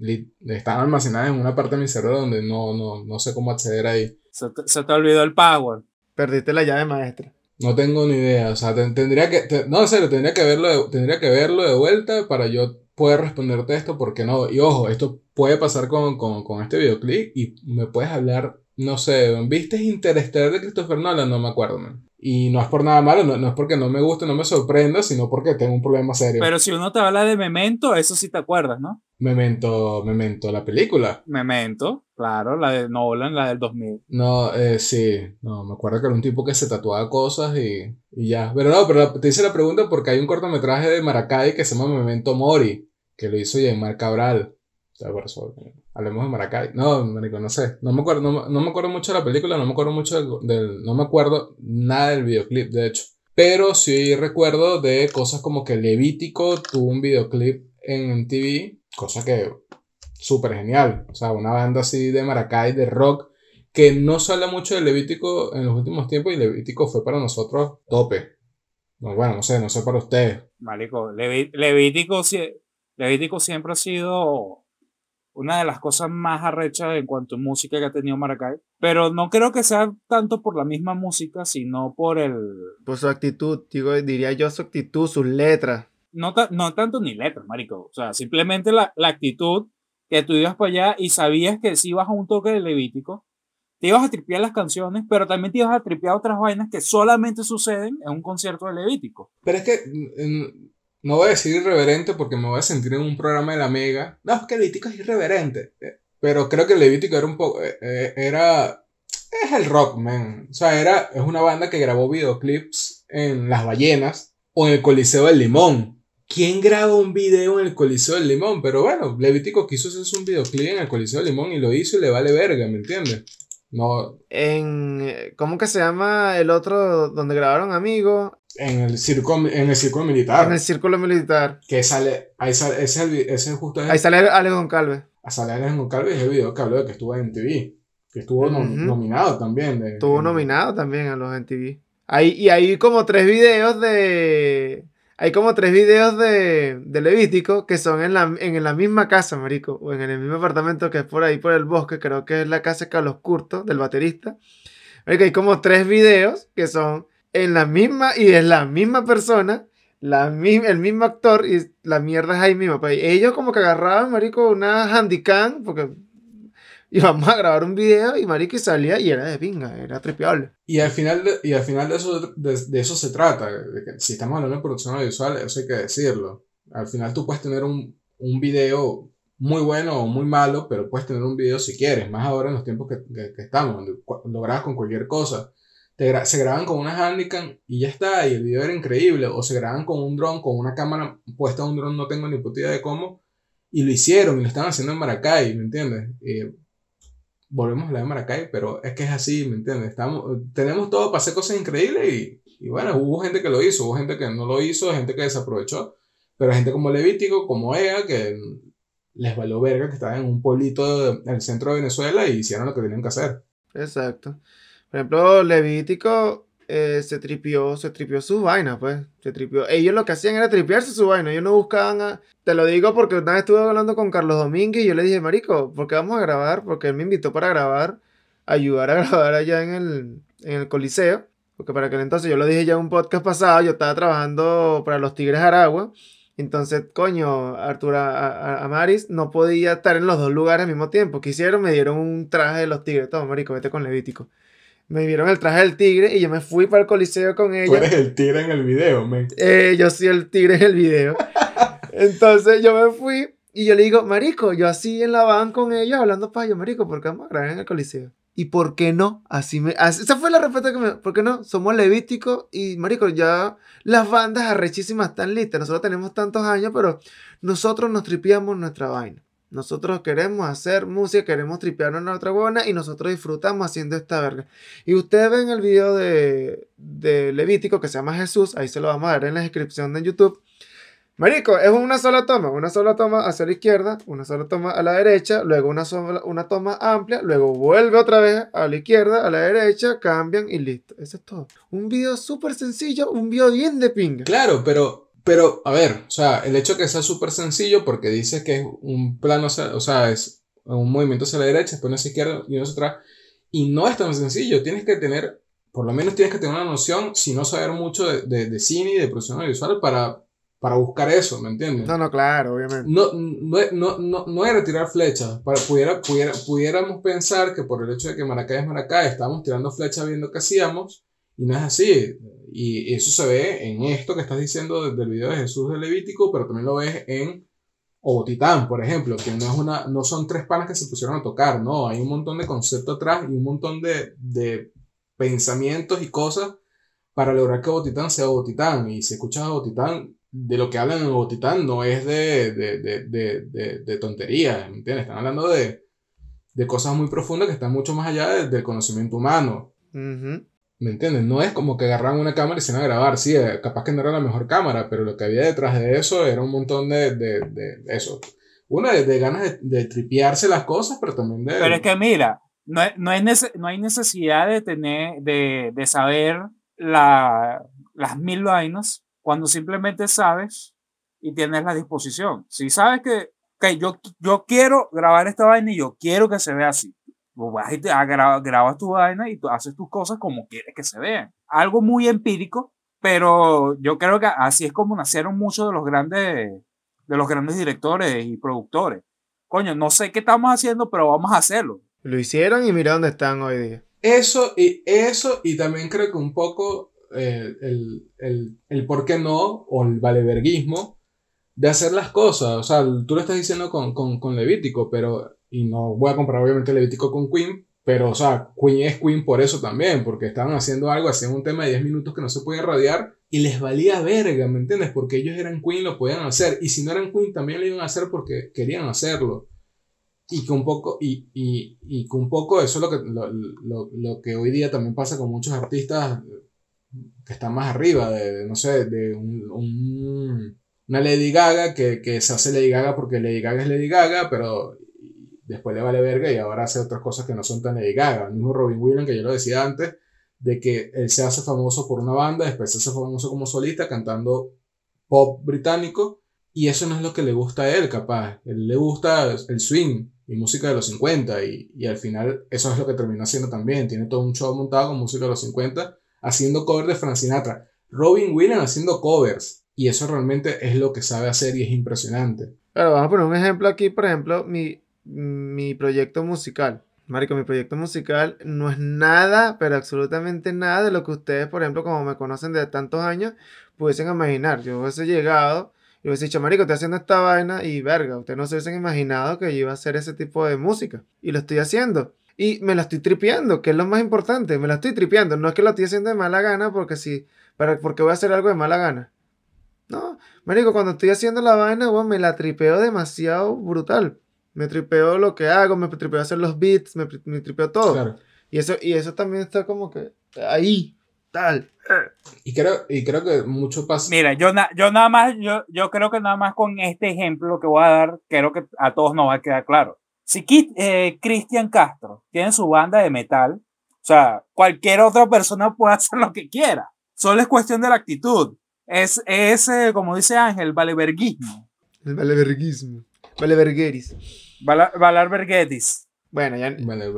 li- están almacenadas en una parte de mi cerebro donde no, no, no sé cómo acceder ahí. Se te, se te olvidó el power. Perdiste la llave maestra. No tengo ni idea. O sea, ten- tendría que. te- no, en serio, tendría que verlo de, tendría que verlo de vuelta para yo poder responderte esto, porque no. Y ojo, esto puede pasar con, con, con este videoclip y me puedes hablar. No sé, ¿viste Interstellar de Christopher Nolan? No me acuerdo, man. Y no es por nada malo, no, no es porque no me guste, no me sorprenda, sino porque tengo un problema serio. Pero si uno te habla de Memento, eso sí te acuerdas, ¿no? Memento, Memento, la película. Memento, claro, la de Nolan, la del 2000. No, eh, sí, no, me acuerdo que era un tipo que se tatuaba cosas y, y ya. Pero no, pero te hice la pregunta porque hay un cortometraje de Maracay que se llama Memento Mori, que lo hizo Jaimar Cabral. O sea, por eso, hablemos de Maracay. No, marico, no sé. No me acuerdo, no, no me acuerdo mucho de la película, no me acuerdo mucho del, no me acuerdo nada del videoclip, de hecho. Pero sí recuerdo de cosas como que Levítico tuvo un videoclip en TV, cosa que súper genial. O sea, una banda así de Maracay, de rock, que no se habla mucho de Levítico en los últimos tiempos y Levítico fue para nosotros tope. No, bueno, no sé, no sé para ustedes. Marico, Levítico, Levítico siempre ha sido una de las cosas más arrechas en cuanto a música que ha tenido Maracay. Pero no creo que sea tanto por la misma música, sino por el... Por su actitud, digo, diría yo su actitud, sus letras. No, ta- no tanto ni letras, marico. O sea, simplemente la, la actitud que tú ibas para allá y sabías que si ibas a un toque de Levítico, te ibas a tripear las canciones, pero también te ibas a tripear otras vainas que solamente suceden en un concierto de Levítico. Pero es que mm, no voy a decir irreverente porque me voy a sentir en un programa de la Mega. No, es que Levítico es irreverente. Pero creo que Levítico era un poco. eh, eh, era. Es el rock, man. O sea, era, es una banda que grabó videoclips en Las Ballenas o en el Coliseo del Limón. ¿Quién graba un video en el Coliseo del Limón? Pero bueno, Levítico quiso hacerse un videoclip en el Coliseo del Limón y lo hizo y le vale verga, ¿me entiendes? No, En. eh, ¿Cómo que se llama el otro donde grabaron Amigos? en el circo, en el circo militar. En el Círculo Militar. Que sale, ahí sale, ese ese es justo Ahí sale Alex Goncalves. a Saler en Goncalves es el video que habló de que estuvo en TV. Que estuvo nominado también. de- Estuvo en- nominado también a los MTV. Ahí, y hay como tres videos de. Hay como tres videos de, de Levítico que son en la, en la misma casa, marico. O en el mismo apartamento que es por ahí, por el bosque. Creo que es la casa de Carlos Curto, del baterista. Hay como tres videos que son en la misma y es la misma persona. La, mi- el mismo actor y la mierda es ahí mismo. Pues ellos como que agarraban, marico, una handicam, porque y vamos a grabar un video y marico salía y era de pinga, era tripeable. Y al final de, y al final de, eso, de, eso se trata. si estamos hablando de producción audiovisual, eso hay que decirlo. Al final tú puedes tener un, un video muy bueno o muy malo, pero puedes tener un video si quieres, más ahora en los tiempos que, que, estamos, donde lo grabas con cualquier cosa. Te gra- se graban con una Handycam y ya está, y el video era increíble, o se graban con un dron, con una cámara puesta a un dron, no tengo ni puta idea de cómo, y lo hicieron, y lo están haciendo en Maracay, ¿me entiendes? Eh, volvemos a hablar de Maracay, pero es que es así, ¿me entiendes? Estamos, tenemos todo para hacer cosas increíbles y, y bueno, hubo gente que lo hizo, hubo gente que no lo hizo, gente que desaprovechó, pero gente como Levítico, como ella, que les valió verga, que estaban en un pueblito de- en el centro de Venezuela y hicieron lo que tenían que hacer. Exacto. Por ejemplo, Levítico eh, se tripió, se tripió su vaina, pues. Se tripió. Ellos lo que hacían era tripearse su vaina. Ellos no buscaban a... Te lo digo porque una vez estuve hablando con Carlos Domínguez y yo le dije, Marico, ¿por qué vamos a grabar? Porque él me invitó para grabar, ayudar a grabar allá en el, en el Coliseo. Porque para aquel entonces, yo lo dije ya en un podcast pasado, yo estaba trabajando para los Tigres Aragua. Entonces, coño, Arturo Amaris no podía estar en los dos lugares al mismo tiempo. ¿Qué hicieron? Me dieron un traje de los tigres. Toma, marico, vete con Levítico. Me dieron el traje del tigre y yo me fui para el coliseo con Tú ella. eres el tigre en el video, men. Eh, yo soy el tigre en el video. Entonces yo me fui y yo le digo, marico, yo así en la van con ellos hablando para yo, marico, ¿por qué vamos a grabar en el coliseo? ¿Y por qué no? Así me... así- esa fue la respuesta que me... ¿Por qué no? Somos levíticos y, marico, ya las bandas arrechísimas están listas. Nosotros tenemos tantos años, pero nosotros nos tripeamos nuestra vaina. Nosotros queremos hacer música, queremos tripearnos nuestra buena y nosotros disfrutamos haciendo esta verga. Y ustedes ven el video de, de Levítico que se llama Jesús, ahí se lo vamos a dar en la descripción de YouTube. Marico, es una sola toma, una sola toma hacia la izquierda, una sola toma a la derecha, luego una, sola- una toma amplia, luego vuelve otra vez a la izquierda, a la derecha, cambian y listo. Eso es todo. Un video súper sencillo, un video bien de pinga. Claro, pero, pero, a ver, o sea, el hecho que sea súper sencillo porque dice que es un plano, o sea, es un movimiento hacia la derecha, después hacia la izquierda y uno hacia atrás. Y no es tan sencillo, tienes que tener, por lo menos tienes que tener una noción, si no saber mucho de, de, de cine y de producción audiovisual para, para buscar eso, ¿me entiendes? No, no, claro, obviamente. No, no, no, no, no era tirar flechas. Para, pudiera, pudiera, pudiéramos pensar que por el hecho de que Maracay es Maracay, estábamos tirando flechas viendo qué hacíamos, y no es así. Y eso se ve en esto que estás diciendo de- del video de Jesús de Levítico, pero también lo ves en Obotitán, por ejemplo, que no, es una, no son tres panas que se pusieron a tocar, no, hay un montón de concepto atrás y un montón de, de pensamientos y cosas para lograr que Botitán sea Botitán. Y si escuchas a Botitán, de lo que hablan en Botitán no es de, de, de, de, tonterías, ¿me entiendes? Están hablando de, cosas muy profundas que están mucho más allá de- del conocimiento humano. Ujú. ¿Me entiendes? No es como que agarran una cámara y se van a grabar. Sí, eh, capaz que no era la mejor cámara, pero lo que había detrás de eso era un montón de, de, de eso. Una de, de ganas de, de tripearse las cosas, pero también de... Pero es que mira, no, no, es no hay necesidad de tener, de saber la, las mil vainas cuando simplemente sabes y tienes la disposición. Si sabes que, que yo, yo quiero grabar esta vaina y yo quiero que se vea así. Vas y te, ah, gra- grabas tu vaina y tú haces tus cosas como quieres que se vean. Algo muy empírico, pero yo creo que así es como nacieron muchos de los grandes, de los grandes directores y productores. Coño, no sé qué estamos haciendo, pero vamos a hacerlo. Lo hicieron y mira dónde están hoy día. Eso y eso, y también creo que un poco eh, el, el, el por qué no, o el valeverguismo, de hacer las cosas. O sea, tú lo estás diciendo con, con, con Levítico, pero, y no voy a comparar obviamente Levítico con Queen, pero, o sea, Queen es Queen por eso también, porque estaban haciendo algo, hacían un tema de 10 minutos que no se podía radiar, y les valía verga, ¿me entiendes? Porque ellos eran Queen, lo podían hacer, y si no eran Queen, también lo iban a hacer porque querían hacerlo y que un poco y, y, y que un poco eso es lo que lo, lo, lo que hoy día también pasa con muchos artistas que están más arriba de, de, no sé de un, un- una Lady Gaga que, que se hace Lady Gaga porque Lady Gaga es Lady Gaga pero después le vale verga y ahora hace otras cosas que no son tan Lady Gaga el mismo Robin Williams que yo lo decía antes de que él se hace famoso por una banda después se hace famoso como solista cantando pop británico y eso no es lo que le gusta a él, capaz. Él le gusta el swing y música de los 50 y, y al final eso es lo que terminó haciendo también. Tiene todo un show montado con música de los 50 haciendo covers de Frank Sinatra. Robin Williams haciendo covers y eso realmente es lo que sabe hacer y es impresionante. Claro, vamos a poner un ejemplo aquí, por ejemplo, mi, mi proyecto musical. Marico, mi proyecto musical no es nada, pero absolutamente nada de lo que ustedes, por ejemplo, como me conocen de tantos años, pudiesen imaginar. Yo hubiese llegado y hubiese dicho, Marico, estoy haciendo esta vaina y verga, ustedes no se hubiesen imaginado que iba a hacer ese tipo de música. Y lo estoy haciendo. Y me la estoy tripeando, que es lo más importante. Me la estoy tripeando. No es que lo estoy haciendo de mala gana porque sí, para, porque voy a hacer algo de mala gana. No, Marico, cuando estoy haciendo la vaina, bueno, me la tripeo demasiado brutal. Me tripeo lo que hago, me tripeo hacer los beats, me, me tripeo todo. Claro. Y eso, y eso también está como que ahí, tal. Y creo, y creo que mucho pasa. Mira, yo, na- yo nada más, yo, yo creo que nada más con este ejemplo que voy a dar, creo que a todos nos va a quedar claro. Si Kit- eh, Cristian Castro tiene su banda de metal, o sea, cualquier otra persona puede hacer lo que quiera. Solo es cuestión de la actitud. Es, es eh, como dice Ángel, valeverguismo. El valeverguismo. Valevergueris. Vala- Valarverguetis. Bueno, ya, Vale,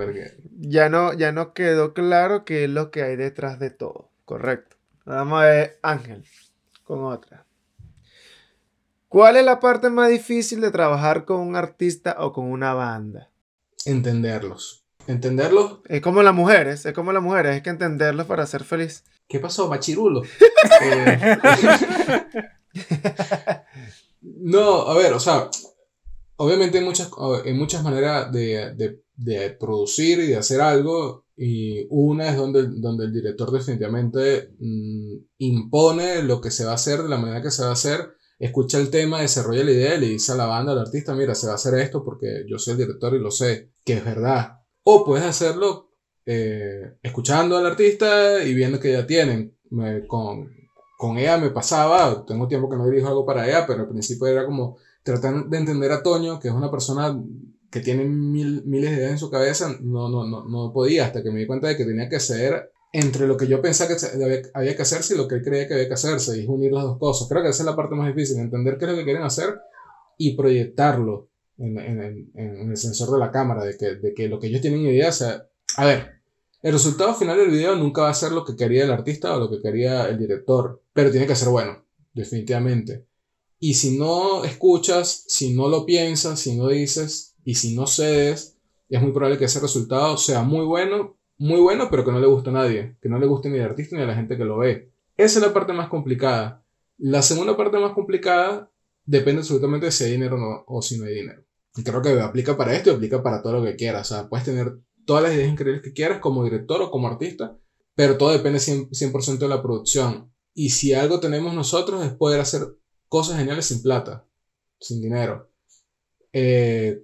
ya, no, ya no quedó claro qué es lo que hay detrás de todo. Correcto. Vamos a ver Ángel con otra. ¿Cuál es la parte más difícil de trabajar con un artista o con una banda? Entenderlos. Entenderlos. Es como las mujeres, es como las mujeres, hay que entenderlos para ser feliz. ¿Qué pasó, machirulo? Eh, no, a ver, o sea, obviamente hay muchas, hay muchas maneras de, de- de producir y de hacer algo. Y una es donde, donde el director definitivamente mm, impone lo que se va a hacer de la manera que se va a hacer. Escucha el tema, desarrolla la idea y le dice a la banda, al artista, mira, se va a hacer esto porque yo soy el director y lo sé, que es verdad. O puedes hacerlo eh, escuchando al artista y viendo que ya tienen. Con, con ella me pasaba, tengo tiempo que no dirijo algo para ella, pero al principio era como tratar de entender a Toño, que es una persona que tiene mil, miles de ideas en su cabeza, no, no, no, no podía, hasta que me di cuenta de que tenía que ceder entre lo que yo pensaba que había, que hacerse y lo que él creía que había que hacerse, y es unir las dos cosas. Creo que esa es la parte más difícil, entender qué es lo que quieren hacer y proyectarlo en, en- en- en el sensor de la cámara, de que, de que lo que ellos tienen idea sea... A ver, el resultado final del video nunca va a ser lo que quería el artista o lo que quería el director, pero tiene que ser bueno, definitivamente. Y si no escuchas, si no lo piensas, si no dices y si no cedes, es muy probable que ese resultado sea muy bueno, muy bueno, pero que no le guste a nadie, que no le guste ni al artista ni a la gente que lo ve. Esa es la parte más complicada. La segunda parte más complicada depende absolutamente de si hay dinero o, no, o si no hay dinero. Y creo que aplica para esto y aplica para todo lo que quieras. O sea, puedes tener todas las ideas increíbles que quieras como director o como artista, pero todo depende 100%, 100 de la producción. Y si algo tenemos nosotros es poder hacer cosas geniales sin plata, sin dinero. Eh,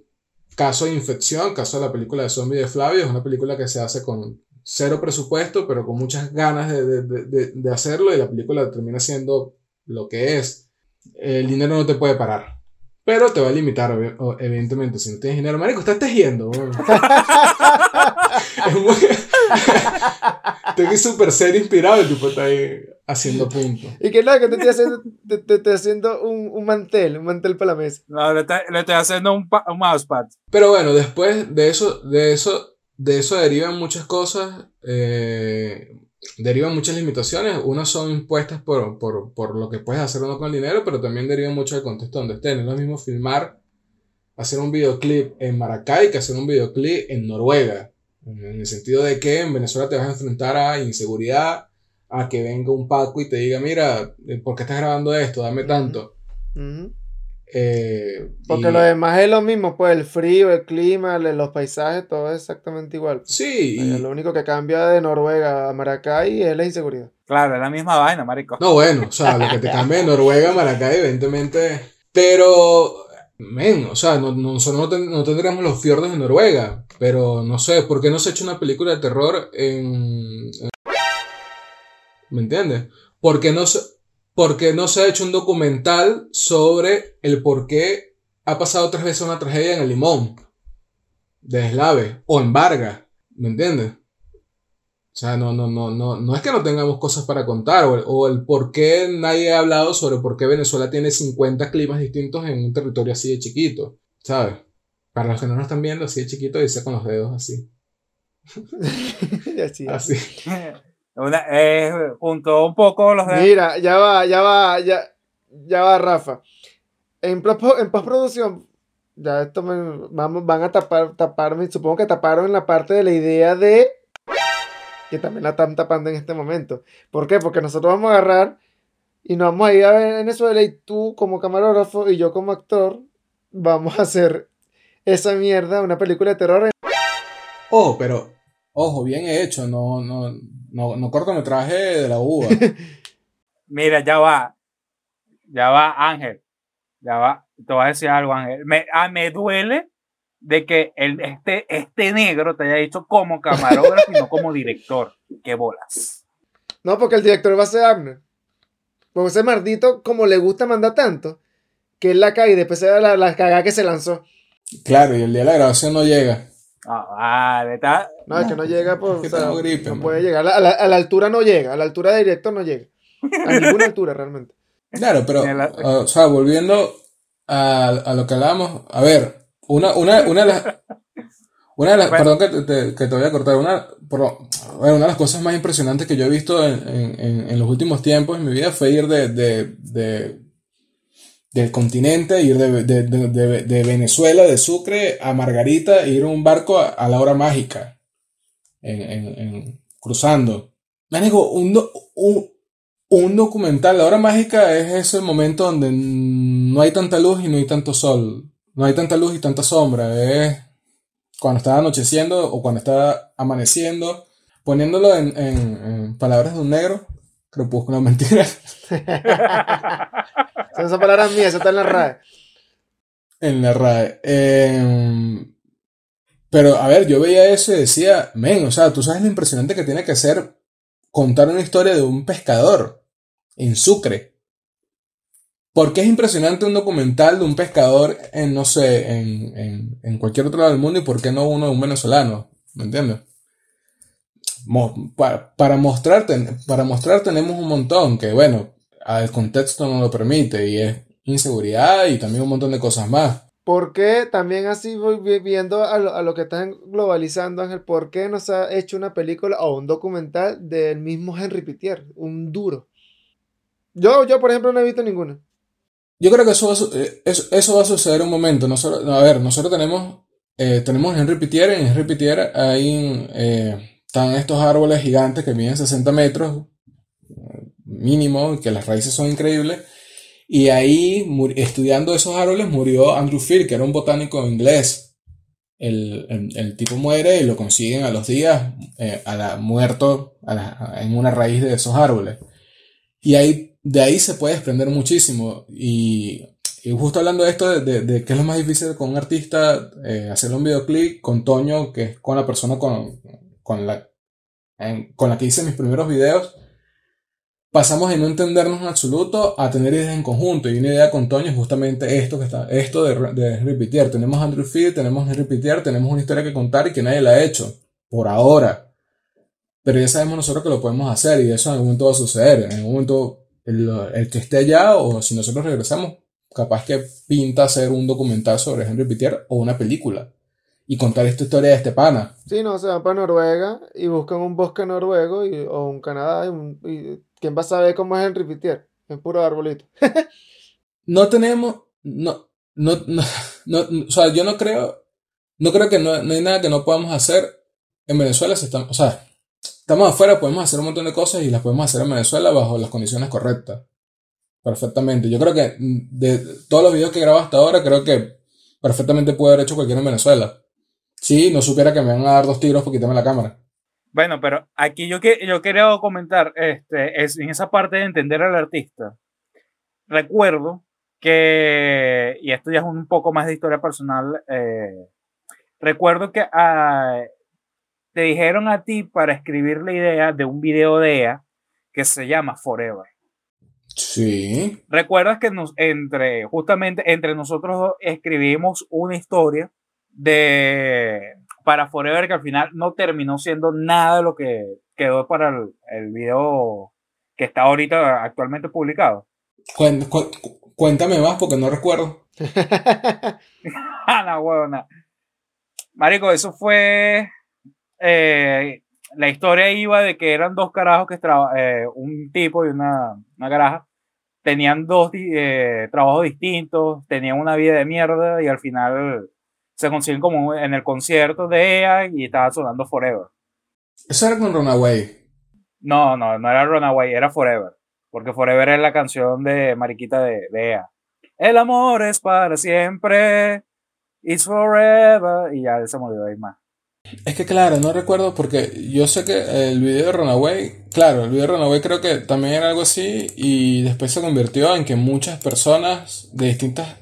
caso de Infección, caso de la película de Zombie de Flavio, es una película que se hace con cero presupuesto, pero con muchas ganas de, de, de, de hacerlo y la película termina siendo lo que es. El dinero no te puede parar. Pero te va a limitar, evidentemente. Si no tienes dinero, marico, estás tejiendo. Es muy- Estoy súper serio inspirado. El tipo está ahí haciendo puntos. Y que nada, que te estoy haciendo, te, te estoy haciendo un, un mantel, un mantel para la mesa. No, le, estoy- le estoy haciendo un, pa- un mousepad. Pero bueno, después de eso, de eso, de eso derivan muchas cosas. eh, derivan muchas limitaciones. Unas son impuestas por, por, por lo que puedes hacer uno con el dinero, pero también derivan mucho del contexto donde estés. No es lo mismo filmar, hacer un videoclip en Maracay que hacer un videoclip en Noruega. En el sentido de que en Venezuela te vas a enfrentar a inseguridad, a que venga un Paco y te diga, mira, eh, ¿por qué estás grabando esto? Dame tanto. Eh, Porque y- lo demás es lo mismo, pues el frío, el clima, los paisajes, todo es exactamente igual. Sí, O sea, y- Lo único que cambia de Noruega a Maracay es la inseguridad. Claro, es la misma vaina, marico. No, bueno, o sea, lo que te cambia de Noruega a Maracay, evidentemente. Pero, men, o sea, no, no- nosotros no, ten- no tendríamos los fiordos de Noruega. Pero no sé, ¿por qué no se ha hecho una película de terror en. en- ¿Me entiendes? ¿Por qué no se, por qué no se ha hecho un documental sobre el por qué ha pasado tres veces una tragedia en el Limón? De Eslave. O en Vargas. ¿Me entiendes? O sea, no, no, no, no, no es que no tengamos cosas para contar, o el, o el por qué nadie ha hablado sobre por qué Venezuela tiene 50 climas distintos en un territorio así de chiquito, ¿sabes? Para los que no nos están viendo, así de chiquito, dice con los dedos así. Así, Así. Una, eh, junto un poco los de... Mira, ya va, ya va, ya, ya va, Rafa. En, en postproducción, Ya esto me, vamos, van a tapar, taparme, supongo que taparon la parte de la idea de que también la están tapando en este momento. ¿Por qué? Porque nosotros vamos a agarrar y nos vamos a ir a Venezuela y tú como camarógrafo y yo como actor vamos a hacer esa mierda, una película de terror. Ojo, pero, ojo, bien hecho, no, no, no, no cortometraje de la uva. Mira, ya va, ya va Ángel, ya va, te voy a decir algo Ángel, me, ah, me duele de que el, este, este negro te haya dicho como camarógrafo y no como director. ¡Qué bolas! No, porque el director va a ser Abner. Porque ese maldito, como le gusta mandar tanto, que él la cae y después se da la, la cagada que se lanzó. Claro, y el día de la grabación no llega. Ah, vale, está. No, es que no llega por. Es que o sea, tengo gripe, no man. puede llegar. A la, a la altura no llega. A la altura de director no llega. A ninguna altura realmente. Claro, pero, o sea, volviendo a, a lo que hablábamos, a ver, una, una, una de las, una de las, Bueno. perdón que te, que te voy a cortar, una, bueno, una de las cosas más impresionantes que yo he visto en, en- en- en los últimos tiempos en mi vida fue ir de, de, de- del continente, ir de, de- de- de- Venezuela, de Sucre a Margarita, e ir en un barco a, a la hora mágica, en, en- en- cruzando. Un, un, un documental, la hora mágica es ese momento donde no hay tanta luz y no hay tanto sol. No hay tanta luz y tanta sombra. Es cuando está anocheciendo o cuando está amaneciendo. Poniéndolo en- en palabras de un negro, crepúsculo, mentira. Son esas palabras mías, eso está en la RAE. En la RAE. Em, pero, a ver, yo veía eso y decía, men, o sea, tú sabes lo impresionante que tiene que ser contar una historia de un pescador en Sucre. ¿Por qué es impresionante un documental de un pescador en, no sé, en, en- en cualquier otro lado del mundo y por qué no uno de un venezolano? ¿Me entiendes? Mo- para, para mostrar, para mostrar tenemos un montón que, bueno, el contexto no lo permite y es inseguridad y también un montón de cosas más. ¿Por qué también así voy vi- viendo a lo, a lo que están globalizando, Ángel? ¿Por qué no se ha hecho una película o un documental del mismo Henry Pitier? Un duro. Yo, yo, por ejemplo, no he visto ninguna. Yo creo que eso va eh, eso, eso va a suceder un momento. Nosotros, no, a ver, nosotros tenemos, eh, tenemos Henry Pitier. En Henry Pitier ahí eh, están estos árboles gigantes que miden 60 metros, mínimo, que las raíces son increíbles. Y ahí, estudiando esos árboles, murió Andrew Field, que era un botánico inglés. El, el- tipo muere y lo consiguen a los días, eh, a la, muerto a la- en una raíz de esos árboles. Y ahí, de ahí se puede desprender muchísimo. Y, justo hablando de esto, de, de, de qué es lo más difícil con un artista, eh, hacerle un videoclip con Toño, que es con la persona con, con la, con la que hice mis primeros videos, pasamos de no entendernos en absoluto a tener ideas en conjunto. Y una idea con Toño es justamente esto que está, esto de, de Pitier. Tenemos Andrew Field, tenemos Pitier, tenemos una historia que contar y que nadie la ha hecho. Por ahora. Pero ya sabemos nosotros que lo podemos hacer y eso en algún momento va a suceder. En algún momento el, el que esté allá o si nosotros regresamos, capaz que pinta hacer un documental sobre Henry Pitier o una película y contar esta historia de este pana. Sí, no, se van para Noruega y buscan un bosque noruego y- o un Canadá. Y, un- y ¿Quién va a saber cómo es Henry Pitier? Es puro arbolito. No tenemos, no, no, no, no, o sea, yo no creo, no creo que no, no hay nada que no podamos hacer en Venezuela. Si estamos, o sea, estamos afuera, podemos hacer un montón de cosas y las podemos hacer en Venezuela bajo las condiciones correctas. Perfectamente. Yo creo que de todos los videos que he grabado hasta ahora, creo que perfectamente puedo haber hecho cualquiera en Venezuela. Si no supiera que me van a dar dos tiros por quitarme la cámara. Bueno, pero aquí yo, que, yo quería comentar, este, es en esa parte de entender al artista. Recuerdo que, y esto ya es un poco más de historia personal, eh, recuerdo que ah, te dijeron a ti para escribir la idea de un video de EA que se llama Forever. Sí. ¿Recuerdas que nos, entre, justamente entre nosotros escribimos una historia de para Forever que al final no terminó siendo nada de lo que quedó para el, el video que está ahorita actualmente publicado? Cu- cuéntame más porque no recuerdo. Ah, huevona. Marico, eso fue. eh, la historia iba de que eran dos carajos que eh, un tipo y una, una caraja. tenían dos eh, trabajos distintos, tenían una vida de mierda y al final se consiguen como en el concierto de ella y estaba sonando Forever. Eso era con Runaway. No, no, no era Runaway, era Forever. Porque Forever es la canción de Mariquita de, de EA. El amor es para siempre. It's forever. Y ya se olvidó ahí más. Es que claro, no recuerdo porque yo sé que el video de Runaway, claro, el video de Runaway creo que también era algo así y después se convirtió en que muchas personas de distintas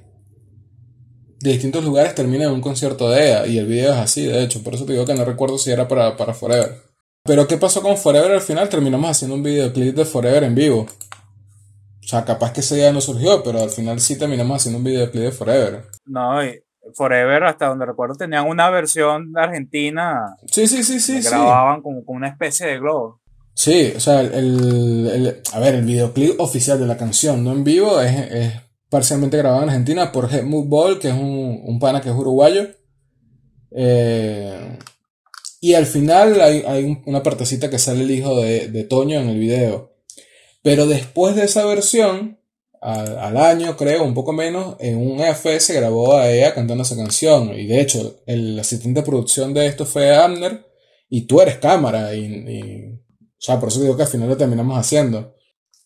de distintos lugares terminan en un concierto de EA y el video es así, de hecho, por eso te digo que no recuerdo si era para, para Forever. Pero ¿qué pasó con Forever al final? Terminamos haciendo un videoclip de Forever en vivo. O sea, capaz que ese día no surgió, pero al final sí terminamos haciendo un videoclip de Forever. No, y Forever, hasta donde recuerdo, tenían una versión de argentina. Sí, sí, sí, sí. Que grababan como con una especie de globo. Sí, o sea, el, el, a ver, el videoclip oficial de la canción, no en vivo, es, es parcialmente grabado en Argentina por Helmut Ball, que es un, un pana que es uruguayo. Eh, y al final hay, hay, una partecita que sale el hijo de, de, Toño en el video. Pero después de esa versión, al, año creo, un poco menos, en un EF se grabó a ella cantando esa canción. Y de hecho, el asistente de producción de esto fue Abner. Y tú eres cámara. Y, o sea, por eso digo que al final lo terminamos haciendo.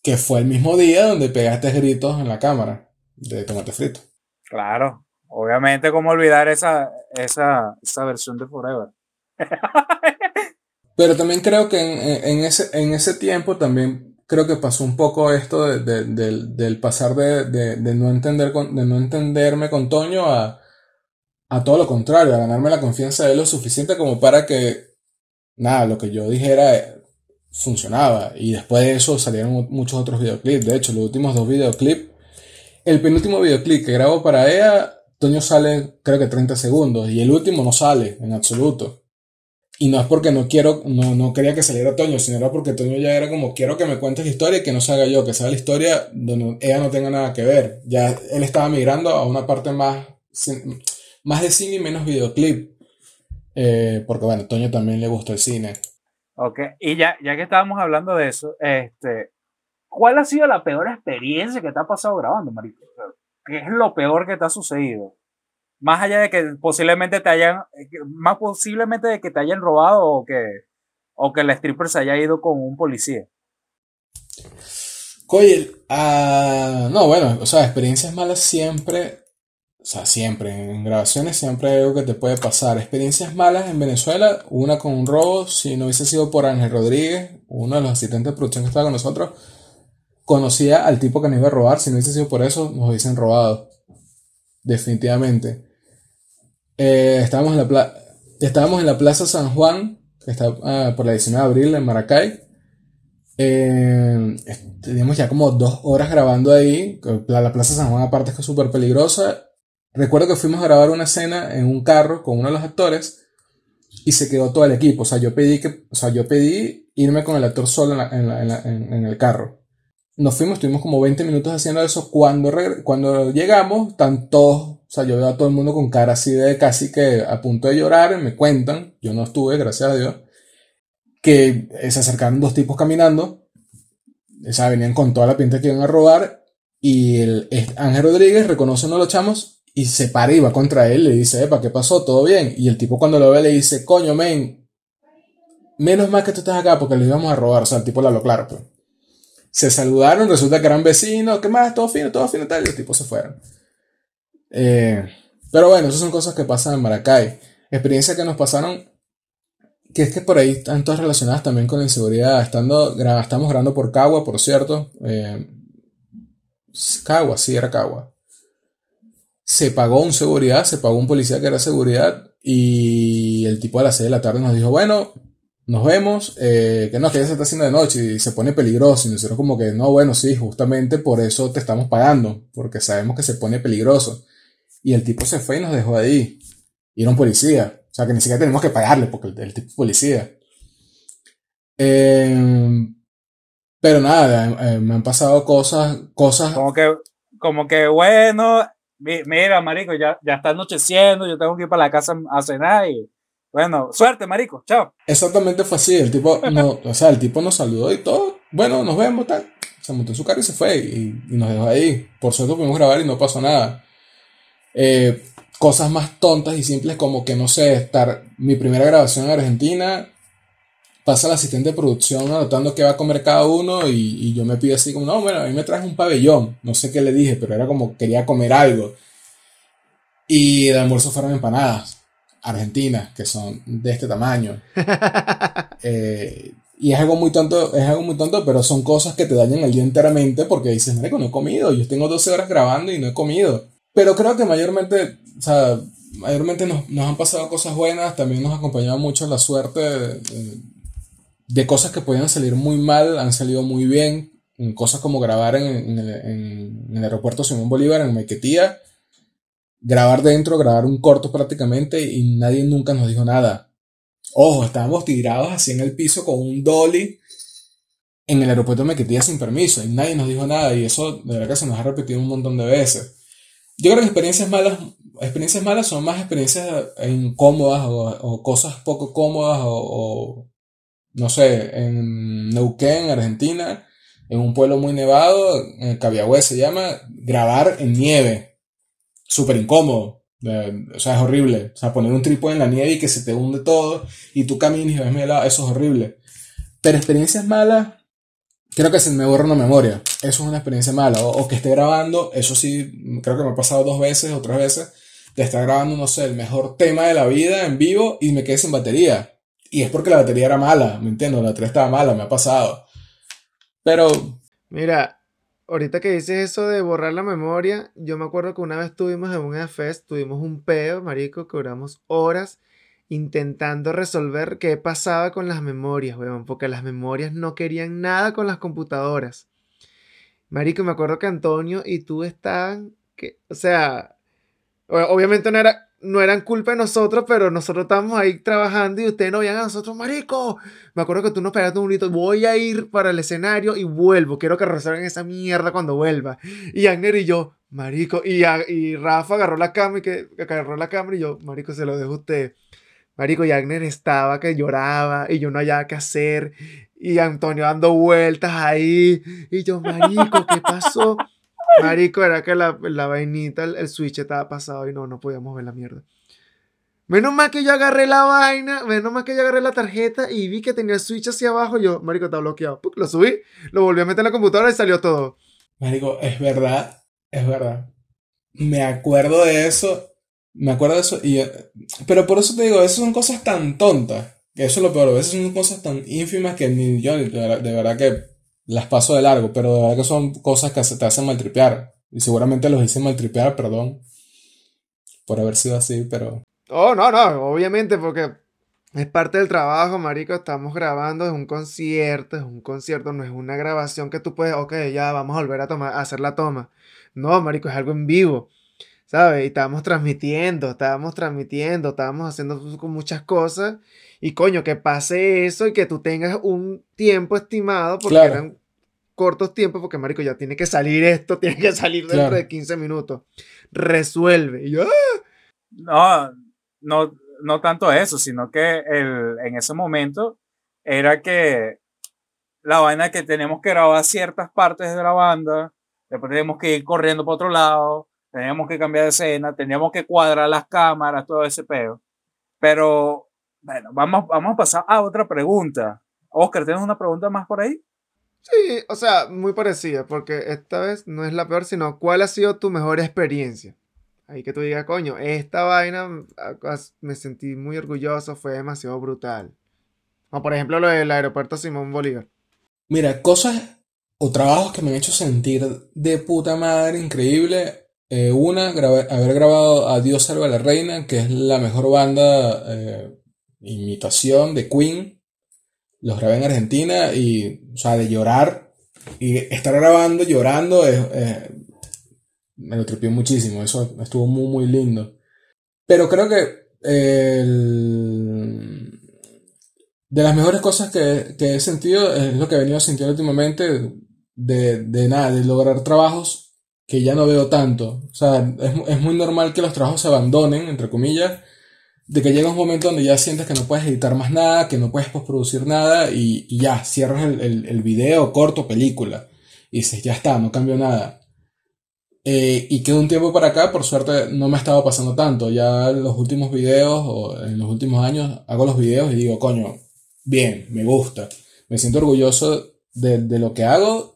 Que fue el mismo día donde pegaste gritos en la cámara de tomate frito. Claro. Obviamente, ¿cómo olvidar esa, esa, esa versión de Forever? Pero también creo que en, en, ese, en ese tiempo también creo que pasó un poco esto de, de, de, del pasar de, no entender con, de no entenderme con Toño a, a todo lo contrario, a ganarme la confianza de él lo suficiente como para que nada, lo que yo dijera funcionaba. Y después de eso salieron muchos otros videoclips. De hecho, los últimos dos videoclips, el penúltimo videoclip que grabo para ella, Toño sale creo que 30 segundos y el último no sale en absoluto. Y no es porque no quiero, no, no quería que saliera Toño, sino era porque Toño ya era como, quiero que me cuentes la historia y que no se haga yo, que sea la historia donde ella no tenga nada que ver. Ya él estaba migrando a una parte más, más de cine y menos videoclip. Eh, porque bueno, Toño también le gustó el cine. Ok, y ya, ya que estábamos hablando de eso, este, ¿cuál ha sido la peor experiencia que te ha pasado grabando, Marito? ¿Qué es lo peor que te ha sucedido? Más allá de que posiblemente te hayan, más posiblemente de que te hayan robado o que, o que el stripper se haya ido con un policía. Oye, uh, no, bueno, o sea, experiencias malas siempre, o sea, siempre, en grabaciones siempre hay algo que te puede pasar. Experiencias malas en Venezuela, una con un robo, si no hubiese sido por Ángel Rodríguez, uno de los asistentes de producción que estaba con nosotros, conocía al tipo que nos iba a robar, si no hubiese sido por eso, nos hubiesen robado. Definitivamente. Eh, estábamos, en la estábamos en la Plaza San Juan, que está uh, por la 19 de abril en Maracay. Eh, teníamos ya como dos horas grabando ahí. La, la Plaza San Juan aparte es que es súper peligrosa. Recuerdo que fuimos a grabar una escena en un carro con uno de los actores y se quedó todo el equipo. O sea, yo pedí, que, o sea, yo pedí irme con el actor solo en el carro nos fuimos, estuvimos como 20 minutos haciendo eso. Cuando, cuando llegamos, están todos, o sea, yo veo a todo el mundo con cara así de casi que a punto de llorar, me cuentan, yo no estuve, gracias a Dios, que se acercaron dos tipos caminando, o sea, venían con toda la pinta que iban a robar, y el Ángel Rodríguez reconoce uno de los chamos y se para y va contra él, le dice, epa, ¿qué pasó? ¿Todo bien? Y el tipo cuando lo ve le dice, coño, men, menos mal que tú estás acá porque le íbamos a robar, o sea, el tipo le habló claro, pues se saludaron, resulta que eran vecinos, ¿qué más? Todo fino, todo fino, tal, y los tipos se fueron. Eh, pero bueno, esas son cosas que pasan en Maracay. Experiencias que nos pasaron, que es que por ahí están todas relacionadas también con la inseguridad. Estando, estamos grabando por Cagua, por cierto. Eh, Cagua, sí, era Cagua. Se pagó un seguridad, se pagó un policía que era seguridad, y el tipo a las 6 de la tarde nos dijo, bueno, nos vemos, eh, que no, que ya se está haciendo de noche y se pone peligroso. Y nosotros como que, no, bueno, sí, justamente por eso te estamos pagando, porque sabemos que se pone peligroso. Y el tipo se fue y nos dejó ahí. Y era un policía. O sea, que ni siquiera tenemos que pagarle, porque el, tipo es policía. Eh, pero nada, eh, me han pasado cosas, cosas... Como que, como que bueno, mira, marico, ya, ya está anocheciendo, yo tengo que ir para la casa a cenar y bueno, suerte, marico. Chao. Exactamente fue así. El tipo, no, o sea, el tipo nos saludó y todo. Bueno, nos vemos, tal. se montó en su carro y se fue y, y nos dejó ahí. Por suerte pudimos grabar y no pasó nada. Eh, cosas más tontas y simples como que no sé, estar mi primera grabación en Argentina, pasa el asistente de producción anotando qué va a comer cada uno y, y yo me pido así como, no, bueno, a mí me traes un pabellón, no sé qué le dije, pero era como quería comer algo. Y de almuerzo fueron empanadas argentinas, que son de este tamaño. Eh, y es algo muy tonto, es algo muy tonto, pero son cosas que te dañan el día enteramente porque dices, marico, no he comido, yo tengo 12 horas grabando y no he comido. Pero creo que mayormente, o sea, mayormente nos, nos han pasado cosas buenas, también nos ha acompañado mucho la suerte de, de- de cosas que podían salir muy mal, han salido muy bien, en cosas como grabar en, en el, en- en el aeropuerto Simón Bolívar, en Maiquetía, grabar dentro, grabar un corto prácticamente y nadie nunca nos dijo nada. Ojo, estábamos tirados así en el piso con un dolly en el aeropuerto de Maiquetía sin permiso y nadie nos dijo nada y eso de verdad que se nos ha repetido un montón de veces. Yo creo que experiencias malas, experiencias malas son más experiencias incómodas o, o cosas poco cómodas o, o, no sé, en Neuquén, Argentina, en un pueblo muy nevado, en Cabiagüe se llama, grabar en nieve. Súper incómodo. Eh, o sea, es horrible. O sea, poner un trípode en la nieve y que se te hunde todo y tú caminas y ves medio helado, eso es horrible. Pero experiencias malas, creo que se me borra una memoria. Eso es una experiencia mala. O, o que esté grabando, eso sí, creo que me ha pasado dos veces o tres veces, de estar grabando, no sé, el mejor tema de la vida en vivo y me quedé sin batería. Y es porque la batería era mala, ¿me entiendo? La batería estaba mala, me ha pasado. Pero, Mira, ahorita que dices eso de borrar la memoria, yo me acuerdo que una vez estuvimos en un fest, tuvimos un peo, marico, que duramos horas intentando resolver qué pasaba con las memorias, weón, porque las memorias no querían nada con las computadoras. Marico, me acuerdo que Antonio y tú estaban, que, o sea, obviamente no era, no eran culpa de nosotros, pero nosotros estábamos ahí trabajando y ustedes no veían a nosotros, marico. Me acuerdo que tú nos pegaste un grito, voy a ir para el escenario y vuelvo, quiero que resuelvan esa mierda cuando vuelva. Y Agner y yo, marico, y, a- y Rafa agarró la cámara y que, agarró la cámara y yo, marico, se lo dejo a usted. Marico, y Agner estaba que lloraba y yo no hallaba qué hacer. Y Antonio dando vueltas ahí. Y yo, marico, ¿qué pasó? Marico, era que la, la vainita, el, el switch estaba pasado y no, no podíamos ver la mierda. Menos mal que yo agarré la vaina, menos mal que yo agarré la tarjeta y vi que tenía el switch hacia abajo. Yo, marico, está bloqueado. Lo subí, lo volví a meter en la computadora y salió todo. Marico, es verdad, es verdad. Me acuerdo de eso, me acuerdo de eso, y, eh, pero por eso te digo, esas son cosas tan tontas, que eso es lo peor, veces son cosas tan ínfimas que ni yo, de verdad que las paso de largo, pero de verdad que son cosas que te hacen maltripear, y seguramente los hice maltripear, perdón, por haber sido así, pero Oh, no, no, obviamente, porque es parte del trabajo, marico. Estamos grabando, es un concierto, es un concierto, no es una grabación que tú puedes, ok, ya vamos a volver a, tomar, a hacer la toma. No, marico, es algo en vivo, ¿sabes? Y estábamos transmitiendo, estábamos transmitiendo, estábamos haciendo con muchas cosas. Y coño, que pase eso y que tú tengas un tiempo estimado, porque Claro. eran cortos tiempos, porque marico, ya tiene que salir esto, tiene que salir dentro Claro. de 15 minutos. Resuelve. Y yo, No, no, no tanto eso, sino que el, en ese momento era que la vaina que tenemos que grabar ciertas partes de la banda, después teníamos que ir corriendo para otro lado, teníamos que cambiar de escena, teníamos que cuadrar las cámaras, todo ese peo. Pero, bueno, vamos, vamos a pasar a otra pregunta. Oscar, ¿tienes una pregunta más por ahí? Sí, o sea, muy parecida, porque esta vez no es la peor, sino cuál ha sido tu mejor experiencia. Ahí que tú digas, coño, esta vaina ah, me sentí muy orgulloso, fue demasiado brutal. O por ejemplo lo del aeropuerto Simón Bolívar. Mira, cosas o trabajos que me han hecho sentir de puta madre increíble. Eh, una, haber grabado a Dios salva la reina, que es la mejor banda eh, imitación de Queen. Los grabé en Argentina y, o sea, de llorar y estar grabando, llorando, eh, me lo tripió muchísimo. Eso estuvo muy, muy lindo. Pero creo que de las mejores cosas que, que he sentido es lo que he venido sintiendo últimamente de, de nada, de lograr trabajos que ya no veo tanto. O sea, es, es muy normal que los trabajos se abandonen, entre comillas, de que llega un momento donde ya sientes que no puedes editar más nada, que no puedes postproducir nada y, ya, cierras el, el, video, corto, película. y dices, ya está, no cambió nada. Eh, y que de un tiempo para acá, por suerte, no me ha estado pasando tanto. Ya los últimos videos o en los últimos años hago los videos y digo, coño, bien, me gusta. Me siento orgulloso de, de lo que hago,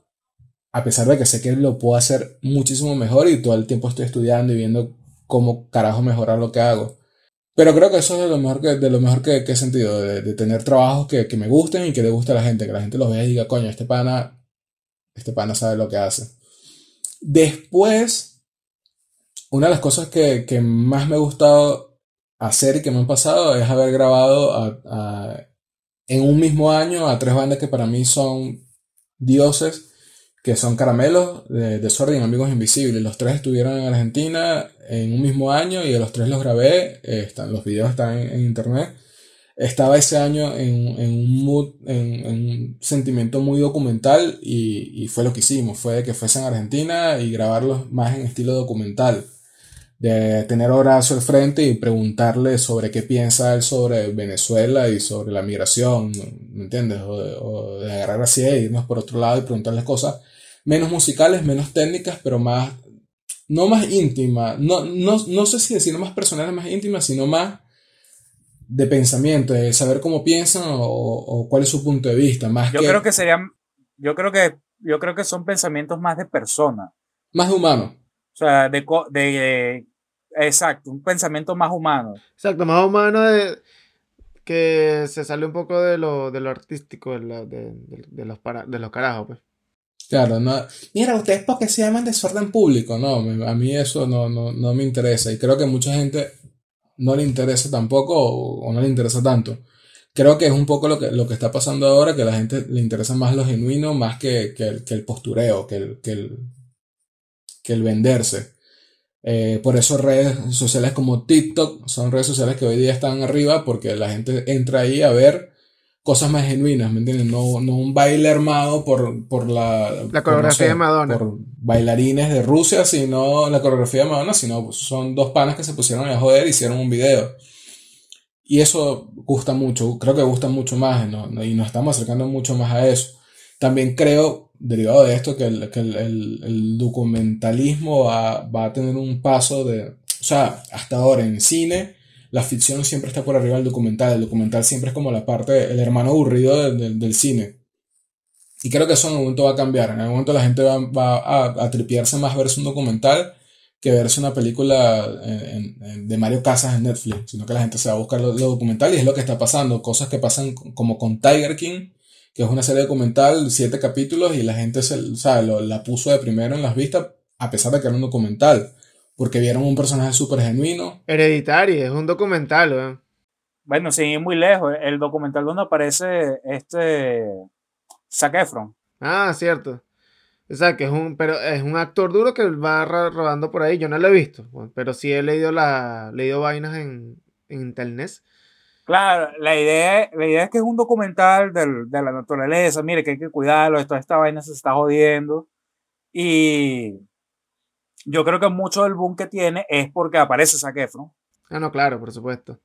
a pesar de que sé que lo puedo hacer muchísimo mejor y todo el tiempo estoy estudiando y viendo cómo carajo mejorar lo que hago. Pero creo que eso es de lo mejor que, de lo mejor que, que he sentido, de, tener trabajos que, que, me gusten y que le guste a la gente, que la gente los vea y diga, coño, este pana, este pana sabe lo que hace. Después, una de las cosas que, que más me ha gustado hacer y que me han pasado es haber grabado en un mismo año a tres bandas que para mí son dioses, que son Caramelos, de Desorden, Amigos Invisibles. Los tres estuvieron en Argentina en un mismo año y a los tres los grabé. Eh, están, los videos están en, en, internet. Estaba ese año en, en un mood, en, en, un sentimiento muy documental y, y, fue lo que hicimos. Fue que fuese en Argentina y grabarlos más en estilo documental de tener a Horacio al frente y preguntarle sobre qué piensa él sobre Venezuela y sobre la migración, ¿me entiendes? O de, o de agarrar así e irnos por otro lado y preguntarles cosas menos musicales, menos técnicas, pero más, no más íntimas, no, no, no sé si decir más personales, más íntimas, sino más de pensamiento, de saber cómo piensan o, o cuál es su punto de vista, más yo que... creo que serían, yo creo que, yo creo que son pensamientos más de persona. Más humano. O sea, de, de, exacto, un pensamiento más humano. Exacto, más humano de que se sale un poco de lo, de lo artístico, de, la, de, de, de, los para, de los carajos, pues. Claro, no. Mira, ustedes porque se llaman desorden público, no, a mí eso no, no, no me interesa y creo que mucha gente no le interesa tampoco o, no le interesa tanto. Creo que es un poco lo que, lo que está pasando ahora, que a la gente le interesa más lo genuino, más que, que, el, que el postureo, que el, que el, que el venderse. Eh, por eso redes sociales como TikTok son redes sociales que hoy día están arriba porque la gente entra ahí a ver cosas más genuinas, ¿me entiendes? No, no un baile armado por, por la... La coreografía por, no sé, de Madonna. Por bailarines de Rusia, sino la coreografía de Madonna, sino son dos panas que se pusieron a joder y hicieron un video. Y eso gusta mucho, creo que gusta mucho más ¿no? y nos estamos acercando mucho más a eso. También creo, derivado de esto, que el, que el, el, el documentalismo va, va, a tener un paso de... O sea, hasta ahora en cine la ficción siempre está por arriba del documental. El documental siempre es como la parte, el hermano aburrido del, cine. Y creo que eso en algún momento va a cambiar. En algún momento la gente va, va a, a, tripearse más verse un documental que verse una película en, de Mario Casas en Netflix. Sino que la gente se va a buscar lo, lo, documental y es lo que está pasando. Cosas que pasan como con Tiger King, que es una serie documental, siete capítulos, y la gente se, lo, la puso de primero en las vistas, a pesar de que era un documental porque vieron un personaje súper genuino. Hereditario, es un documental, ¿eh? Bueno, sin muy lejos, el documental donde aparece este Zac Efron. Ah, cierto. O sea, que es un, pero es un actor duro que va rodando por ahí. Yo no lo he visto, pero sí he leído, la, leído vainas en, en internet. Claro, la idea, la idea es que es un documental del, de la naturaleza. Mire, que hay que cuidarlo, toda esta vaina se está jodiendo. Y yo creo que mucho del boom que tiene es porque aparece Zac Efron. Ah, no, claro, por supuesto.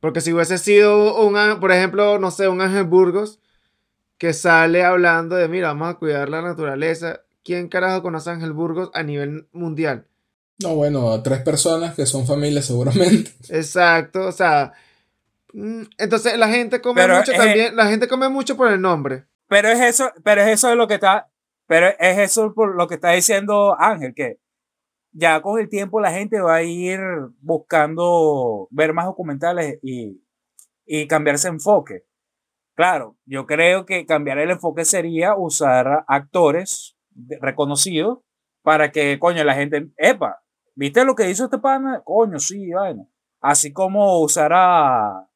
Porque si hubiese sido un, por ejemplo, no sé, un Ángel Burgos que sale hablando de, mira, vamos a cuidar la naturaleza. ¿Quién carajo conoce a Ángel Burgos a nivel mundial? No, bueno, tres personas que son familias seguramente. Exacto, o sea, mm, entonces la gente come pero mucho es, también, la gente come mucho por el nombre. Pero es eso, pero es eso de lo que está, pero es eso por lo que está diciendo Ángel, que ya con el tiempo la gente va a ir buscando ver más documentales y, y cambiarse enfoque. Claro, yo creo que cambiar el enfoque sería usar actores reconocidos para que, coño, la gente, epa, ¿viste lo que hizo este pana? Coño, sí, bueno. Así como usar a...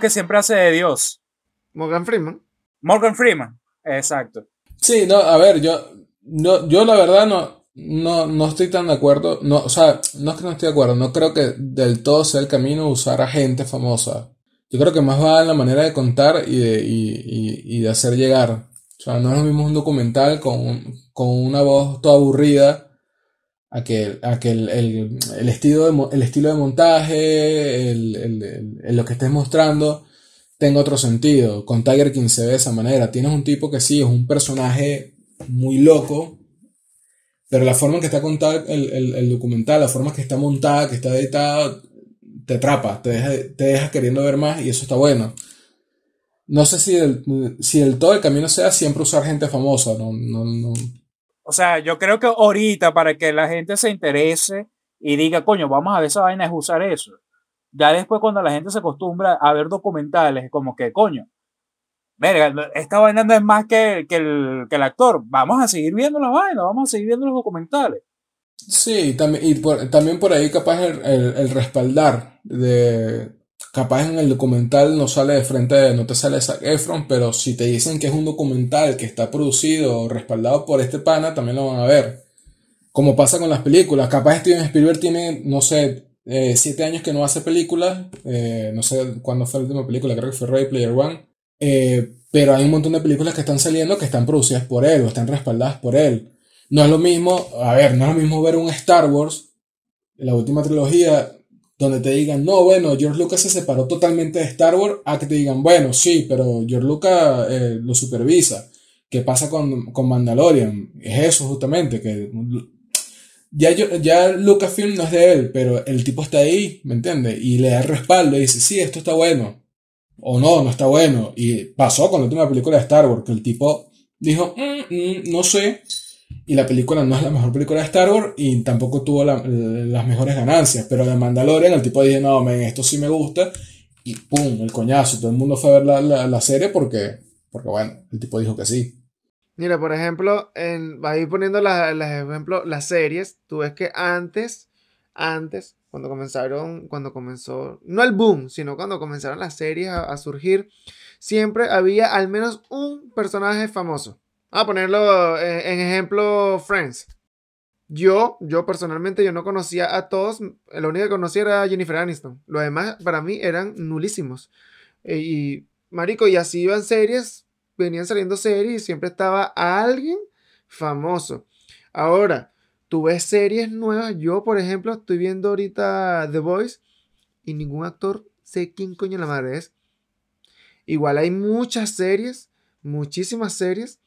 que siempre hace de Dios. Morgan Freeman. Morgan Freeman, exacto. Sí, no, a ver, yo, no, yo la verdad no, no, no estoy tan de acuerdo. No, o sea, no es que no estoy de acuerdo. No creo que del todo sea el camino usar a gente famosa. Yo creo que más va en la manera de contar y de, y, y, de hacer llegar. O sea, no es lo mismo un documental con, con una voz toda aburrida a que, a que el, el, el, estilo de, el estilo de montaje, el, lo que estés mostrando, tenga otro sentido. Con Tiger King se ve de esa manera. Tienes un tipo que sí es un personaje muy loco, pero la forma en que está contado el, el, documental, la forma en que está montada, que está editada, te atrapa, te deja, te deja queriendo ver más y eso está bueno. No sé si el, si el todo el camino sea siempre usar gente famosa, no, no, no. O sea, yo creo que ahorita para que la gente se interese y diga, coño, vamos a ver esa vaina, es usar eso. Ya después cuando la gente se acostumbra a ver documentales, como que, coño, verga, esta vaina no es más que, que, el, que el actor, vamos a seguir viendo la vaina, vamos a seguir viendo los documentales. Sí, también, y por, también por ahí capaz el, el, respaldar de... Capaz en el documental no sale de frente, no te sale Zac Efron, pero si te dicen que es un documental que está producido o respaldado por este pana, también lo van a ver. Como pasa con las películas. Capaz Steven Spielberg tiene, no sé, eh, siete años que no hace películas. Eh, no sé cuándo fue la última película, creo que fue Ready Player One. Eh, pero hay un montón de películas que están saliendo que están producidas por él o están respaldadas por él. No es lo mismo, a ver, no es lo mismo ver un Star Wars, la última trilogía, donde te digan, no, bueno, George Lucas se separó totalmente de Star Wars, a que te digan, bueno, sí, pero George Lucas eh, lo supervisa. ¿Qué pasa con, con, Mandalorian? Es eso justamente, que ya, ya Lucasfilm no es de él, pero el tipo está ahí, ¿me entiendes? Y le da respaldo y dice, sí, esto está bueno. O no, no está bueno. Y pasó con la última película de Star Wars, que el tipo dijo, mm, mm, no sé, y la película no es la mejor película de Star Wars y tampoco tuvo la, las mejores ganancias. Pero de Mandalorian el tipo dijo, no, esto sí me gusta. Y pum, el coñazo. Todo el mundo fue a ver la, la, serie porque, porque, bueno, el tipo dijo que sí. Mira, por ejemplo, en, va a ir poniendo las ejemplo, las series. Tú ves que antes, antes, cuando comenzaron, cuando comenzó, no el boom, sino cuando comenzaron las series a, surgir, siempre había al menos un personaje famoso. A ponerlo en, en, ejemplo Friends. Yo, yo personalmente, yo no conocía a todos. La única que conocía era Jennifer Aniston. Los demás, para mí, eran nulísimos. E, y, marico, y así iban series, venían saliendo series siempre estaba alguien famoso. Ahora, tú ves series nuevas. Yo, por ejemplo, estoy viendo ahorita The Voice y ningún actor sé quién coño la madre es. Igual hay muchas series, muchísimas series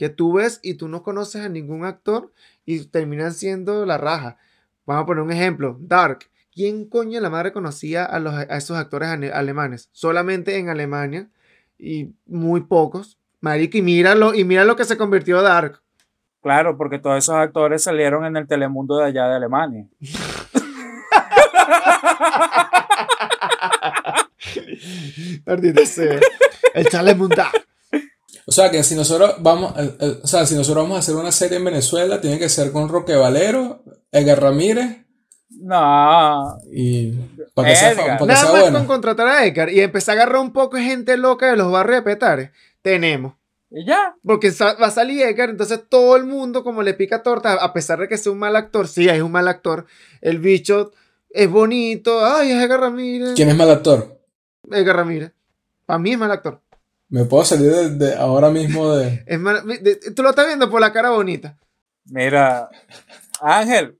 que tú ves y tú no conoces a ningún actor y terminan siendo la raja. Vamos a poner un ejemplo, Dark. ¿Quién coño la madre conocía a, los, a esos actores alemanes? Solamente en Alemania y muy pocos. Marico, y míralo, y mira lo que se convirtió Dark. Claro, porque todos esos actores salieron en el Telemundo de allá de Alemania. el Telemundo. O sea, que si nosotros vamos, o sea, si nosotros vamos a hacer una serie en Venezuela, tiene que ser con Roque Valero, Edgar Ramírez. No. Y para que sea, para que Nada sea más bueno. con contratar a Edgar y empezar a agarrar un poco de gente loca de los barrios de Petare. Tenemos. Y ya. Porque va a salir Edgar, entonces todo el mundo como le pica torta, a pesar de que sea un mal actor, sí, es un mal actor, el bicho es bonito, ay, es Edgar Ramírez. ¿Quién es mal actor? Edgar Ramírez. Para mí es mal actor. Me puedo salir de, de ahora mismo de... Es mal, de, tú lo estás viendo por la cara bonita. Mira, Ángel,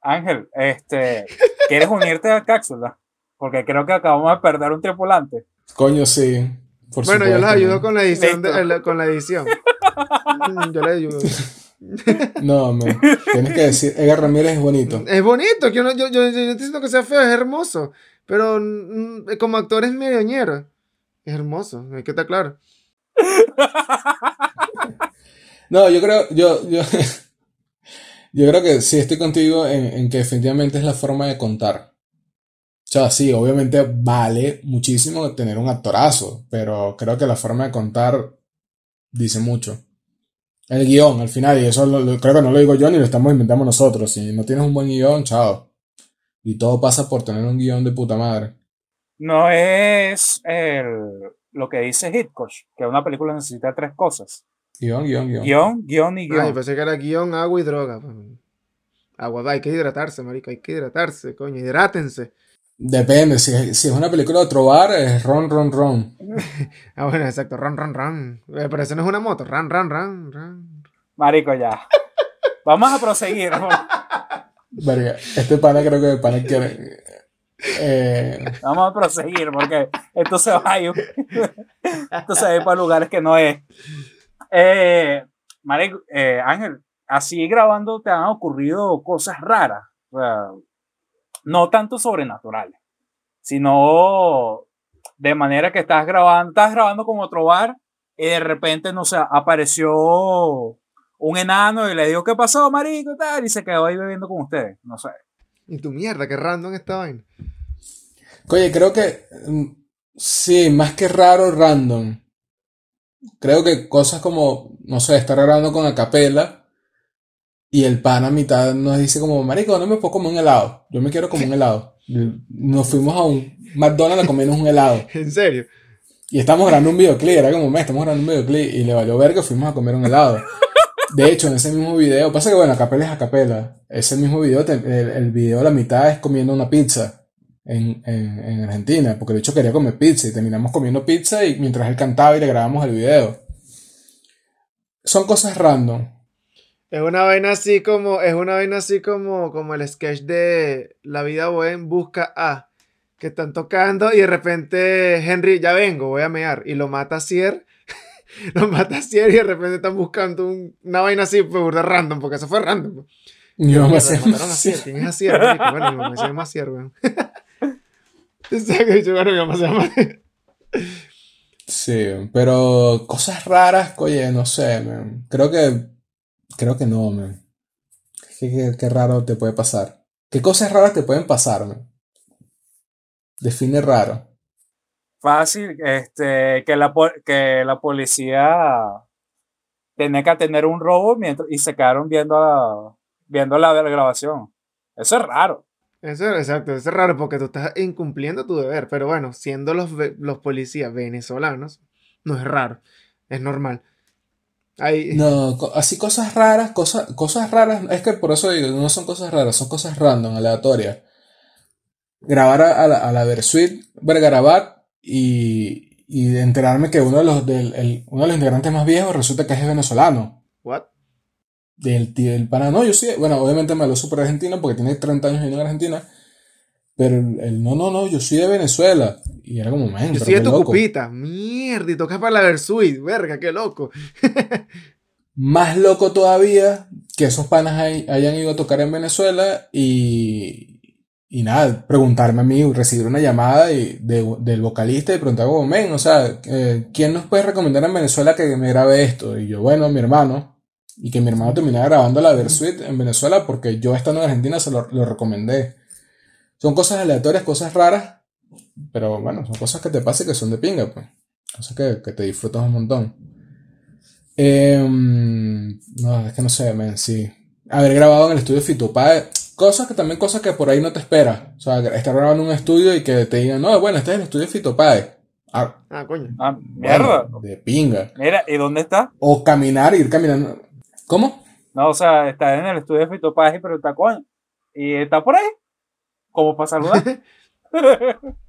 Ángel, este, ¿quieres unirte a Cápsula? Porque creo que acabamos de perder un tripulante. Coño, sí. Por bueno, yo les ayudo con la edición. De, la, con la edición. yo les ayudo. No, me tienes que decir, Edgar Ramírez es bonito. Es bonito, yo no, yo, yo, yo no estoy diciendo que sea feo, es hermoso. Pero mm, como actor es medio ñero. Es hermoso, hay que estar claro. No, yo creo, yo, yo, yo creo que sí estoy contigo en, en, que definitivamente es la forma de contar. O sea, sí, obviamente vale muchísimo tener un actorazo, pero creo que la forma de contar dice mucho. El guion, al final, y eso lo, lo, creo que no lo digo yo ni lo estamos inventando nosotros. Si no tienes un buen guion, chao. Y todo pasa por tener un guion de puta madre. No es el, lo que dice Hitchcock, que una película necesita tres cosas. Guión, guion, guion. Guión, guion y guion. Ay, pensé que era guion, agua y droga. Agua, hay que hidratarse, marico, hay que hidratarse, coño, hidrátense. Depende, si, si es una película de otro bar, es ron, ron, ron. ah, bueno, exacto, ron, ron, ron. Pero eso no es una moto, ran, ran, ran, ran. Marico, ya. Vamos a proseguir. Verga, este pana creo que el pana quiere... Eh... Vamos a proseguir porque esto se va a ir, esto se va a ir para lugares que no es. Eh, Marico, eh, Ángel, así grabando te han ocurrido cosas raras. O sea, no tanto sobrenaturales, sino de manera que estás grabando, estás grabando con otro bar y de repente, no sé, apareció un enano y le dijo, ¿qué pasó, marico? Y, tal, y se quedó ahí bebiendo con ustedes, no sé. Y tu mierda, qué random esta vaina. Oye, creo que mm, sí, más que raro, random. Creo que cosas como, no sé, estar grabando con acapela y el pan a mitad nos dice como, marico, no me puedo comer un helado. Yo me quiero comer un helado. Nos fuimos a un McDonald's a comernos un helado. En serio. Y estamos grabando un videoclip, era como, me, estamos grabando un videoclip y le valió ver que fuimos a comer un helado. De hecho, en ese mismo video, pasa que bueno, acapela es acapela. Ese mismo video, el, el video la mitad es comiendo una pizza en, en, en Argentina, porque de hecho quería comer pizza y terminamos comiendo pizza y mientras él cantaba y le grabamos el video. Son cosas random. Es una vaina así como, es una vaina así como, como el sketch de La vida bohem busca a, que están tocando y de repente Henry, ya vengo, voy a mear, y lo mata Cier, lo mata Cier y de repente están buscando un- una vaina así, pues burda random, porque eso fue random. pues. Mierda, se mataron a ¿quién es Cier? marico? Bueno, mi mamá se llama Cier, weón. Exacto, yo, bueno, mi mamá se llama Sí, pero cosas raras, oye, no sé, man. Creo que, creo que no, man. Qué, qué- qué raro te puede pasar. ¿Qué cosas raras te pueden pasar, man? Define raro. Fácil, este, que la, que la policía tenía que atender un robo mientras, y se quedaron viendo la, viendo la, la grabación. Eso es raro. Eso, exacto, eso es raro porque tú estás incumpliendo tu deber, pero bueno, siendo los, los policías venezolanos, no es raro, es normal. Ahí, No, así cosas raras, cosas, cosas raras, es que por eso digo, no son cosas raras, son cosas random, aleatorias. Grabar a, a la, a la Versuit Vergarabat y, y enterarme que uno de los, del, el- uno de los integrantes más viejos resulta que es venezolano. ¿what? Del, tío- del pana, no, yo sí, bueno, obviamente me lo super argentino porque tiene 30 años viviendo en Argentina, pero el, no, no, no, yo soy de Venezuela. Y era como, man, Yo soy de qué tu loco. cupita, mierda, y tocas para la Versuit, verga, qué loco. Más loco todavía que esos panas hay- hayan ido a tocar en Venezuela y, y nada, preguntarme a mí, recibir una llamada y de- del vocalista y preguntar como, men, o sea, eh, ¿quién nos puede recomendar en Venezuela que me grabe esto? Y yo, bueno, mi hermano. Y que mi hermano terminara grabando la Versuit en Venezuela porque yo estando en Argentina se lo, lo recomendé. Son cosas aleatorias, cosas raras, pero bueno, son cosas que te pasan y que son de pinga, pues. Cosas que, que te disfrutas un montón. Em, no, es que no sé, men, sí. Haber grabado en el estudio Fito Páez, cosas que también cosas que por ahí no te esperas. O sea, estar grabando en un estudio y que te digan, no, bueno, este es el estudio Fito Páez. Ah, Ah, coño. Ah, mierda. bueno, de pinga. Mira, ¿y dónde está? O caminar, ir caminando. ¿Cómo? No, o sea, está en el estudio de Fito Páez, pero está coño. Y está por ahí. Como para saludar.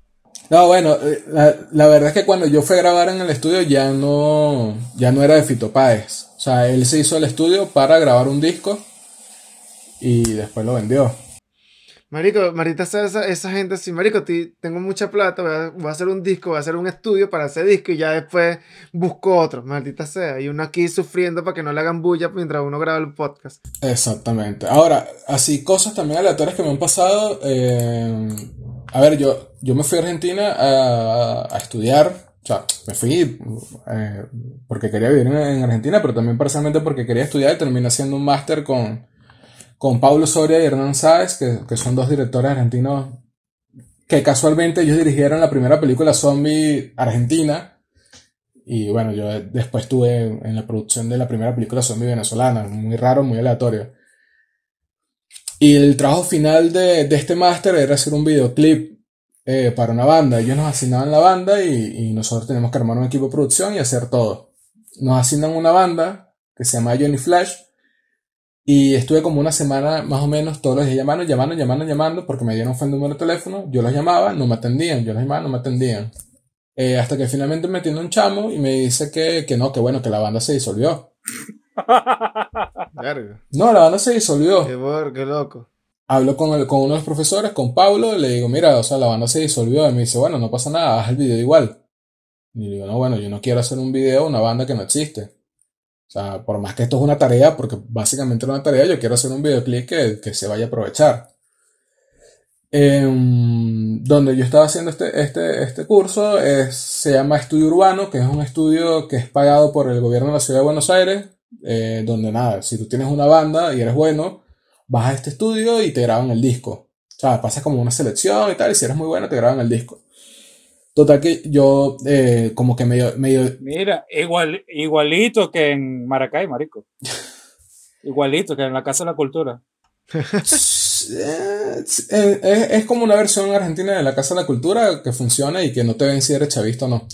No, bueno, eh, la, la verdad es que cuando yo fui a grabar en el estudio ya no, ya no era de Fito Páez. O sea, él se hizo el estudio para grabar un disco y después lo vendió. Marico, Marita, esa, esa, gente así, Marico, tengo mucha plata, voy a, voy a hacer un disco, voy a hacer un estudio para ese disco y ya después busco otro, maldita sea. Y uno aquí sufriendo para que no le hagan bulla mientras uno graba el podcast. Exactamente. Ahora, así cosas también aleatorias que me han pasado. eh, a ver, yo, yo me fui a Argentina a, a estudiar. O sea, me fui eh, porque quería vivir en, en Argentina, pero también parcialmente porque quería estudiar y terminé haciendo un máster con, con Pablo Soria y Hernán Sáez, que, que son dos directores argentinos que casualmente ellos dirigieron la primera película zombie argentina. Y bueno, yo después estuve en la producción de la primera película zombie venezolana, muy raro, muy aleatorio. Y el trabajo final de, de este máster era hacer un videoclip eh, para una banda. Ellos nos asignaban la banda y, y nosotros tenemos que armar un equipo de producción y hacer todo. Nos asignan una banda que se llama Johnny Flash. Y estuve como una semana más o menos todos los días llamando, llamando, llamando, llamando, porque me dieron fue el número de teléfono. Yo los llamaba, no me atendían. Yo los llamaba, no me atendían. Eh, hasta que finalmente me atiende un chamo y me dice que, que no, que bueno, que la banda se disolvió. No, la banda se disolvió. Qué, bor, qué loco. Hablo con, el- con uno de los profesores, con Pablo, le digo, mira, o sea, la banda se disolvió. Y me dice, bueno, no pasa nada, haz el video igual. Y le digo, no, bueno, yo no quiero hacer un video de una banda que no existe. O sea, por más que esto es una tarea, porque básicamente era una tarea, yo quiero hacer un videoclip que, que se vaya a aprovechar. Em, donde yo estaba haciendo este, este, este curso es, se llama Estudio Urbano, que es un estudio que es pagado por el gobierno de la ciudad de Buenos Aires, eh, donde nada, si tú tienes una banda y eres bueno, vas a este estudio y te graban el disco. O sea, pasas como una selección y tal, y si eres muy bueno te graban el disco. Total que yo eh, como que medio, medio... Mira, igual, igualito que en Maracay, marico. igualito que en la Casa de la Cultura. es, es, como una versión argentina de la Casa de la Cultura que funciona y que no te ven si eres chavista o no.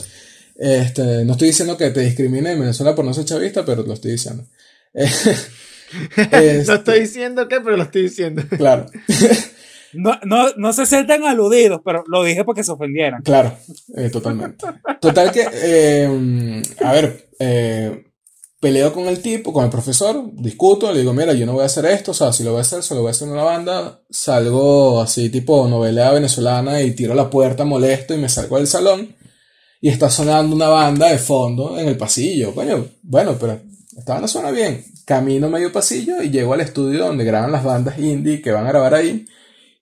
Este, no estoy diciendo que te discrimine en Venezuela por no ser chavista, pero lo estoy diciendo. no estoy diciendo que, pero lo estoy diciendo. Claro. No, no, no se sientan aludidos, pero lo dije porque se ofendieran. Claro, eh, totalmente. Total que, eh, a ver, eh, peleo con el tipo, con el profesor, discuto, le digo, mira, yo no voy a hacer esto, o sea, si lo voy a hacer, se lo voy a hacer una banda, salgo así tipo novela venezolana y tiro la puerta molesto y me salgo del salón y está sonando una banda de fondo en el pasillo, coño, bueno, pero esta banda suena bien. Camino medio pasillo y llego al estudio donde graban las bandas indie que van a grabar ahí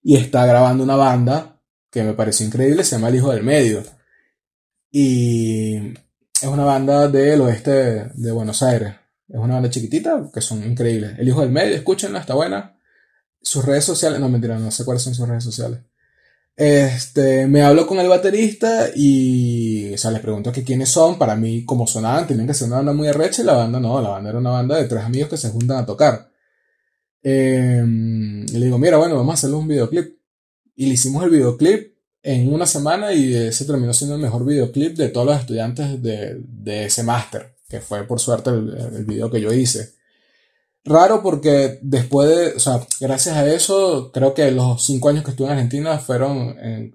y está grabando una banda que me pareció increíble, se llama El Hijo del Medio. Y es una banda del oeste de Buenos Aires. Es una banda chiquitita que son increíbles. El Hijo del Medio, escúchenla, está buena. Sus redes sociales, no mentira, no sé cuáles son sus redes sociales. Este, me hablo con el baterista y, o sea, les pregunto que quiénes son. Para mí, como sonaban, tenían que ser una banda muy arrecha y la banda no, la banda era una banda de tres amigos que se juntan a tocar. Em, y le digo, mira, bueno, vamos a hacerle un videoclip. Y le hicimos el videoclip en una semana y ese terminó siendo el mejor videoclip de todos los estudiantes de, de ese máster, que fue por suerte el, video que yo hice. Raro porque después de, o sea, gracias a eso, creo que los cinco años que estuve en Argentina fueron en,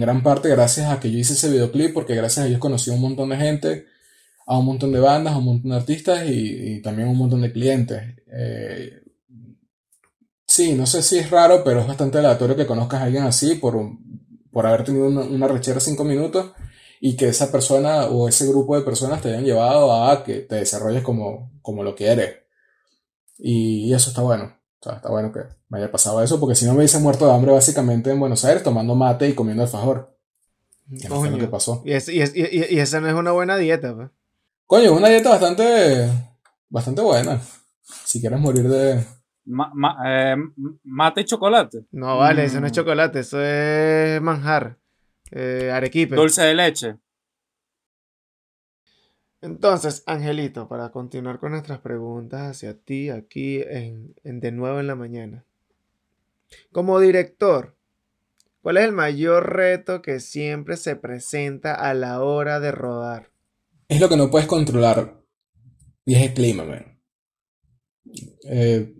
gran parte gracias a que yo hice ese videoclip, porque gracias a ellos conocí a un montón de gente, a un montón de bandas, a un montón de artistas y, y también a un montón de clientes. Eh, Sí, no sé si es raro, pero es bastante aleatorio que conozcas a alguien así por, por haber tenido una, una rechera cinco minutos y que esa persona o ese grupo de personas te hayan llevado a que te desarrolles como, como lo que eres. Y, eso está bueno. O sea, está bueno que me haya pasado eso, porque si no me hubiese muerto de hambre básicamente en Buenos Aires tomando mate y comiendo alfajor. Que no fue lo que pasó. Y, es, y, es, y, y, esa no es una buena dieta, pues. Coño, es una dieta bastante, bastante buena. Si quieres morir de, Ma, ma, eh, mate y chocolate. No, vale, eso no es chocolate, eso es manjar. Eh, arequipe. Dulce de leche. Entonces, Angelito, para continuar con nuestras preguntas hacia ti aquí en, en De nuevo en la mañana. Como director, ¿cuál es el mayor reto que siempre se presenta a la hora de rodar? Es lo que no puedes controlar. Y es el clima, man. Eh,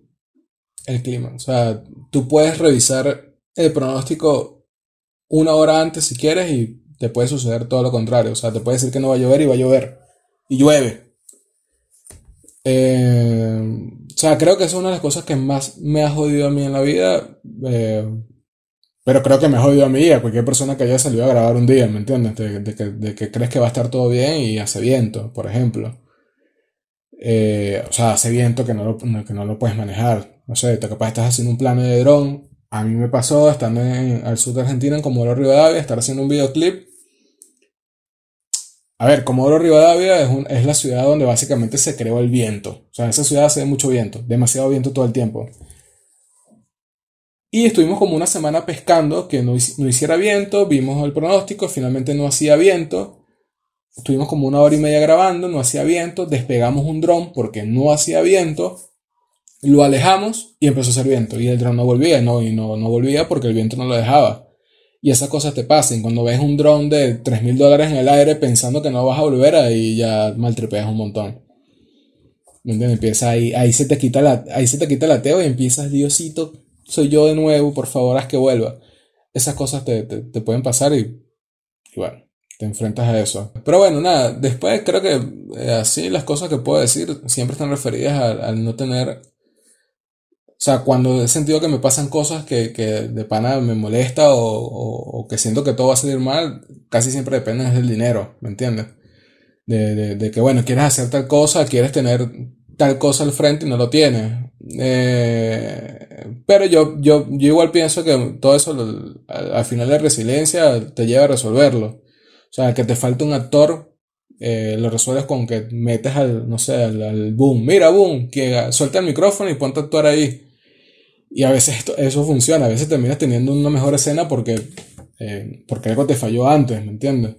el clima. O sea, tú puedes revisar el pronóstico una hora antes si quieres y te puede suceder todo lo contrario. O sea, te puede decir que no va a llover y va a llover. Y llueve. Eh, o sea, creo que es una de las cosas que más me ha jodido a mí en la vida. Eh, pero creo que me ha jodido a mí a cualquier persona que haya salido a grabar un día, ¿me entiendes? De, de, que, de que crees que va a estar todo bien y hace viento, por ejemplo. Eh, o sea, hace viento que no, lo, que no lo puedes manejar. No sé, te capaz estás haciendo un plano de dron. A mí me pasó estando en, al sur de Argentina, en Comodoro Rivadavia, estar haciendo un videoclip. A ver, Comodoro Rivadavia es, un, es la ciudad donde básicamente se creó el viento. O sea, en esa ciudad hace mucho viento, demasiado viento todo el tiempo. Y estuvimos como una semana pescando que no, no hiciera viento, vimos el pronóstico, finalmente no hacía viento. Estuvimos como una hora y media grabando, no hacía viento, despegamos un dron porque no hacía viento, lo alejamos y empezó a hacer viento. Y el dron no volvía, no, y no, no volvía porque el viento no lo dejaba. Y esas cosas te pasan. Cuando ves un dron de 3 mil dólares en el aire pensando que no vas a volver, ahí ya maltripeas un montón. ¿Me entiendes? Empieza ahí, ahí se te quita la, ahí se te quita el ateo y empiezas, Diosito, soy yo de nuevo, por favor, haz que vuelva. Esas cosas te, te, te pueden pasar y, y bueno te enfrentas a eso. Pero bueno, nada, después creo que eh, así las cosas que puedo decir siempre están referidas al, al, no tener... O sea, cuando he sentido que me pasan cosas que, que de pana me molesta o, o, o, que siento que todo va a salir mal, casi siempre depende del dinero, ¿me entiendes? De, de, de que, bueno, quieres hacer tal cosa, quieres tener tal cosa al frente y no lo tienes. Eh, pero yo, yo, yo igual pienso que todo eso al, al final de resiliencia te lleva a resolverlo. O sea, que te falta un actor, eh, lo resuelves con que metes al, no sé, al, al boom. Mira, boom, que suelta el micrófono y ponte a actuar ahí. Y a veces esto- eso funciona, a veces terminas teniendo una mejor escena porque, eh, porque algo te falló antes, ¿me entiendes?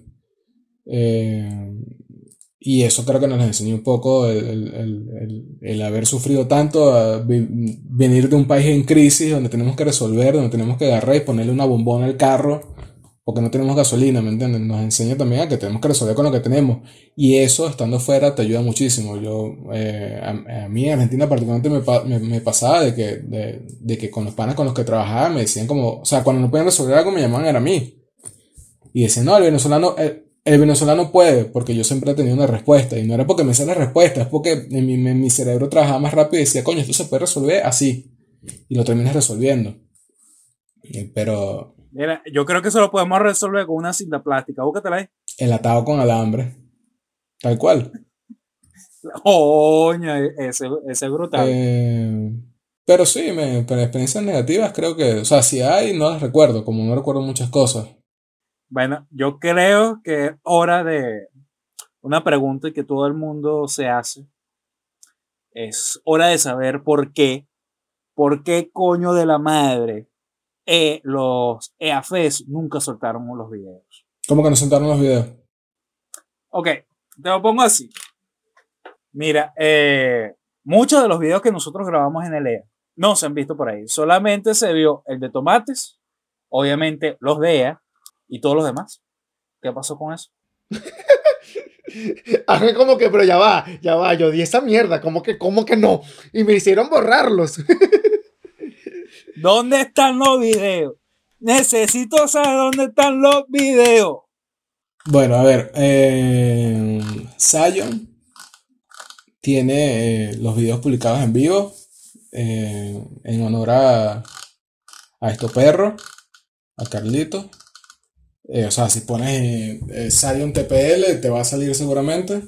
Eh, y eso creo que nos enseñó un poco el, el- el- el- haber sufrido tanto, venir de un país en crisis donde tenemos que resolver, donde tenemos que agarrar y ponerle una bombona al carro porque no tenemos gasolina, ¿me entiendes? Nos enseña también a que tenemos que resolver con lo que tenemos. Y eso, estando fuera, te ayuda muchísimo. Yo, eh, a, mí en Argentina particularmente me, pa- me- me pasaba de que, de, que con los panas con los que trabajaba me decían como, o sea, cuando no podían resolver algo me llamaban era a mí. Y decían, no, el venezolano, el, venezolano puede, porque yo siempre he tenido una respuesta. Y no era porque me sé la respuesta, es porque en mi, cerebro trabajaba más rápido y decía, coño, esto se puede resolver así. Y lo terminas resolviendo. Pero Mira, yo creo que eso lo podemos resolver con una cinta plástica. Búscatela ahí. el atado con alambre. Tal cual. Coño, ese, ese es brutal. Eh, pero sí, me, pero experiencias negativas creo que, o sea, si hay, no las recuerdo, como no recuerdo muchas cosas. Bueno, yo creo que es hora de una pregunta que todo el mundo se hace. Es hora de saber por qué. ¿Por qué coño de la madre eh, los EAFES nunca soltaron los videos? ¿Cómo que no sentaron los videos? Ok, te lo pongo así. Mira, eh, muchos de los videos que nosotros grabamos en el EA no se han visto por ahí. Solamente se vio el de tomates, obviamente los de EA y todos los demás. ¿Qué pasó con eso? Ajá, como que, pero ya va, ya va, yo di esa mierda, como que, como que no. Y me hicieron borrarlos. ¿Dónde están los videos? Necesito saber dónde están los videos. Bueno, a ver, eh, tiene eh, los videos publicados en vivo eh, en honor a, a estos perros, a Carlito. Eh, o sea, si pones Zion TPL te va a salir seguramente.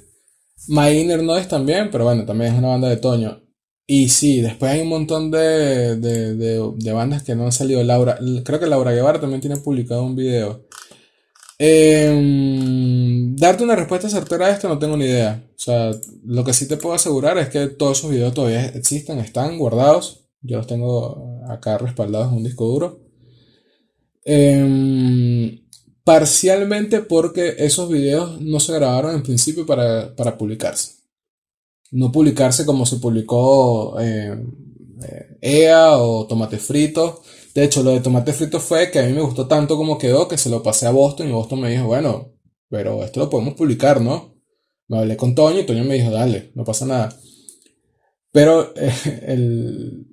My Inner Noise también, pero bueno, también es una banda de Toño. Y sí, después hay un montón de, de, de- bandas que no han salido. Laura, creo que Laura Guevara también tiene publicado un video. Em, darte una respuesta certera a esto no tengo ni idea. O sea, lo que sí te puedo asegurar es que todos esos videos todavía existen, están guardados. Yo los tengo acá respaldados en un disco duro. Em, parcialmente porque esos videos no se grabaron en principio para, para publicarse. No publicarse como se publicó eh, eh, EA o Tomate Frito. De hecho, lo de tomate frito fue que a mí me gustó tanto como quedó que se lo pasé a Boston y Boston me dijo, bueno, pero esto lo podemos publicar, ¿no? Me hablé con Toño y Toño me dijo, dale, no pasa nada. Pero eh, el,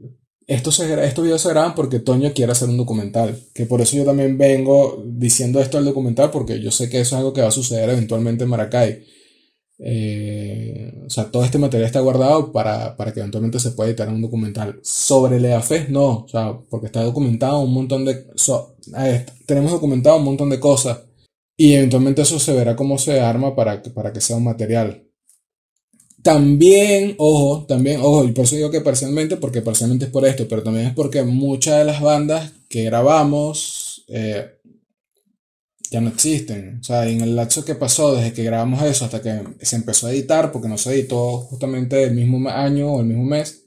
estos, se estos videos se graban porque Toño quiere hacer un documental. Que por eso yo también vengo diciendo esto al documental porque yo sé que eso es algo que va a suceder eventualmente en Maracay. Eh, o sea, todo este material está guardado para, para que eventualmente se pueda editar un documental. Sobre el EAFES, no, o sea, porque está documentado un montón de... tenemos documentado un montón de cosas y eventualmente eso se verá cómo se arma para, para que sea un material. También, ojo, también, ojo, y por eso digo que parcialmente, porque parcialmente es por esto, pero también es porque muchas de las bandas que grabamos eh, ya no existen. O sea, en el lapso que pasó desde que grabamos eso hasta que se empezó a editar, porque no se editó justamente el mismo año o el mismo mes,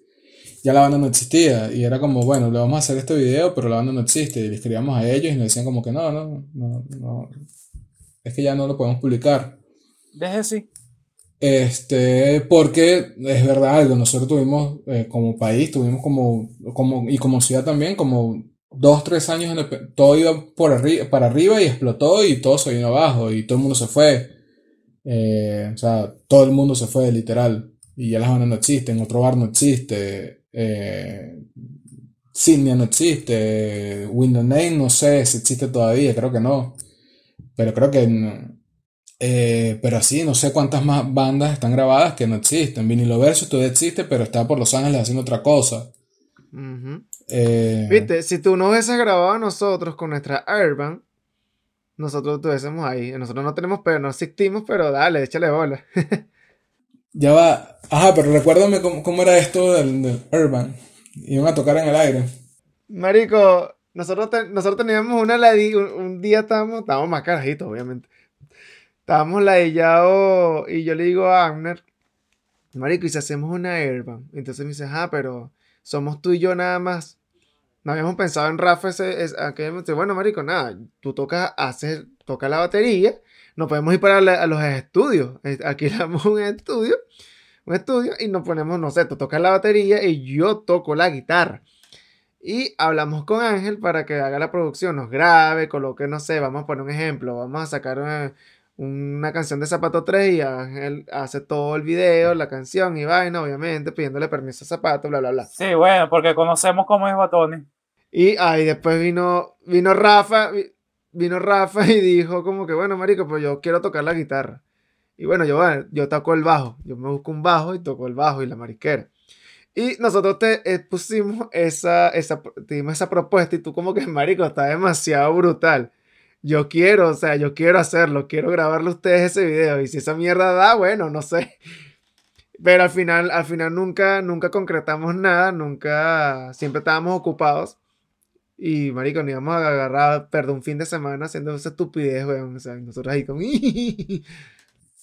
ya la banda no existía. Y era como, bueno, le vamos a hacer este video, pero la banda no existe. Y le escribíamos a ellos y nos decían como que no, no, no, no. Es que ya no lo podemos publicar. Deje así. Este, porque es verdad algo, nosotros tuvimos eh, como país, tuvimos como, como, y como ciudad también, como dos, tres años pe- todo iba por arri- para arriba y explotó y todo se vino abajo y todo el mundo se fue. Eh, o sea, todo el mundo se fue, literal. Y ya las bandas no existen, otro bar no existe, eh, Sydney no existe, Window Name no sé si existe todavía, creo que no. Pero creo que no. Eh, pero sí, no sé cuántas más bandas están grabadas que no existen. Vinilo Versus todavía existe, pero está por Los Ángeles haciendo otra cosa. Ujú. Eh, Viste, si tú no hubieses grabado a nosotros con nuestra Urban, nosotros estuviésemos ahí. Nosotros no tenemos pero no asistimos, pero dale, échale bola. Ya va. Ajá, pero recuérdame cómo, cómo era esto del, del Urban. Iban a tocar en el aire. Marico, nosotros, te- nosotros teníamos una ladi, un, un día estábamos, estábamos más carajitos, obviamente. Estábamos ladillados y yo le digo a Abner, Marico, ¿y si hacemos una airbag? Entonces me dice, ah, pero somos tú y yo nada más. No habíamos pensado en Rafa ese, es, aquel momento. Bueno, Marico, nada, tú tocas, haces, tocas la batería, nos podemos ir para la- a los estudios. Eh, Alquilamos un estudio, un estudio y nos ponemos, no sé, tú tocas la batería y yo toco la guitarra. Y hablamos con Ángel para que haga la producción, nos grabe, coloque, no sé, vamos a poner un ejemplo, vamos a sacar una, una canción de Zapato 3 y Ángel hace todo el video, la canción y vaina, obviamente, pidiéndole permiso a Zapato, bla, bla, bla. Sí, bueno, porque conocemos cómo es Batoni. Y ahí después vino, vino Rafa, vi- vino Rafa y dijo como que, bueno, marico, pues yo quiero tocar la guitarra. Y bueno, yo, bueno, yo toco el bajo, yo me busco un bajo y toco el bajo y la mariquera. Y nosotros te eh, pusimos esa, esa, te dimos esa propuesta y tú como que, marico, está demasiado brutal. Yo quiero, o sea, yo quiero hacerlo, quiero grabarle a ustedes ese video. Y si esa mierda da, bueno, no sé. Pero al final, al final nunca, nunca concretamos nada, nunca, siempre estábamos ocupados. Y, marico, nos íbamos a agarrar, perdón, un fin de semana haciendo esa estupidez, weón. O sea, nosotros ahí como...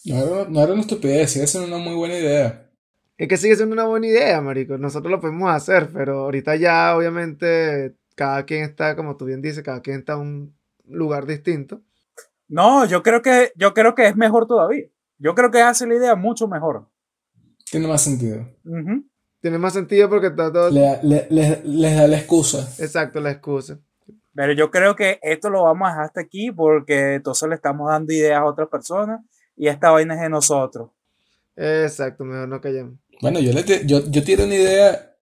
No era, no era una estupidez, sigue siendo una muy buena idea. Es que sigue siendo una buena idea, marico. Nosotros lo podemos hacer, pero ahorita ya, obviamente, cada quien está, como tú bien dices, cada quien está un lugar distinto. No, yo creo que, yo creo que es mejor todavía. Yo creo que hace la idea mucho mejor. Tiene más sentido. Tiene más sentido porque está todo... Le- le- le- les da la excusa. Exacto, la excusa. Pero yo creo que esto lo vamos a dejar hasta aquí porque entonces le estamos dando ideas a otras personas y esta vaina es de nosotros. Exacto, mejor no callemos. Bueno, yo, le yo, yo tiro una idea,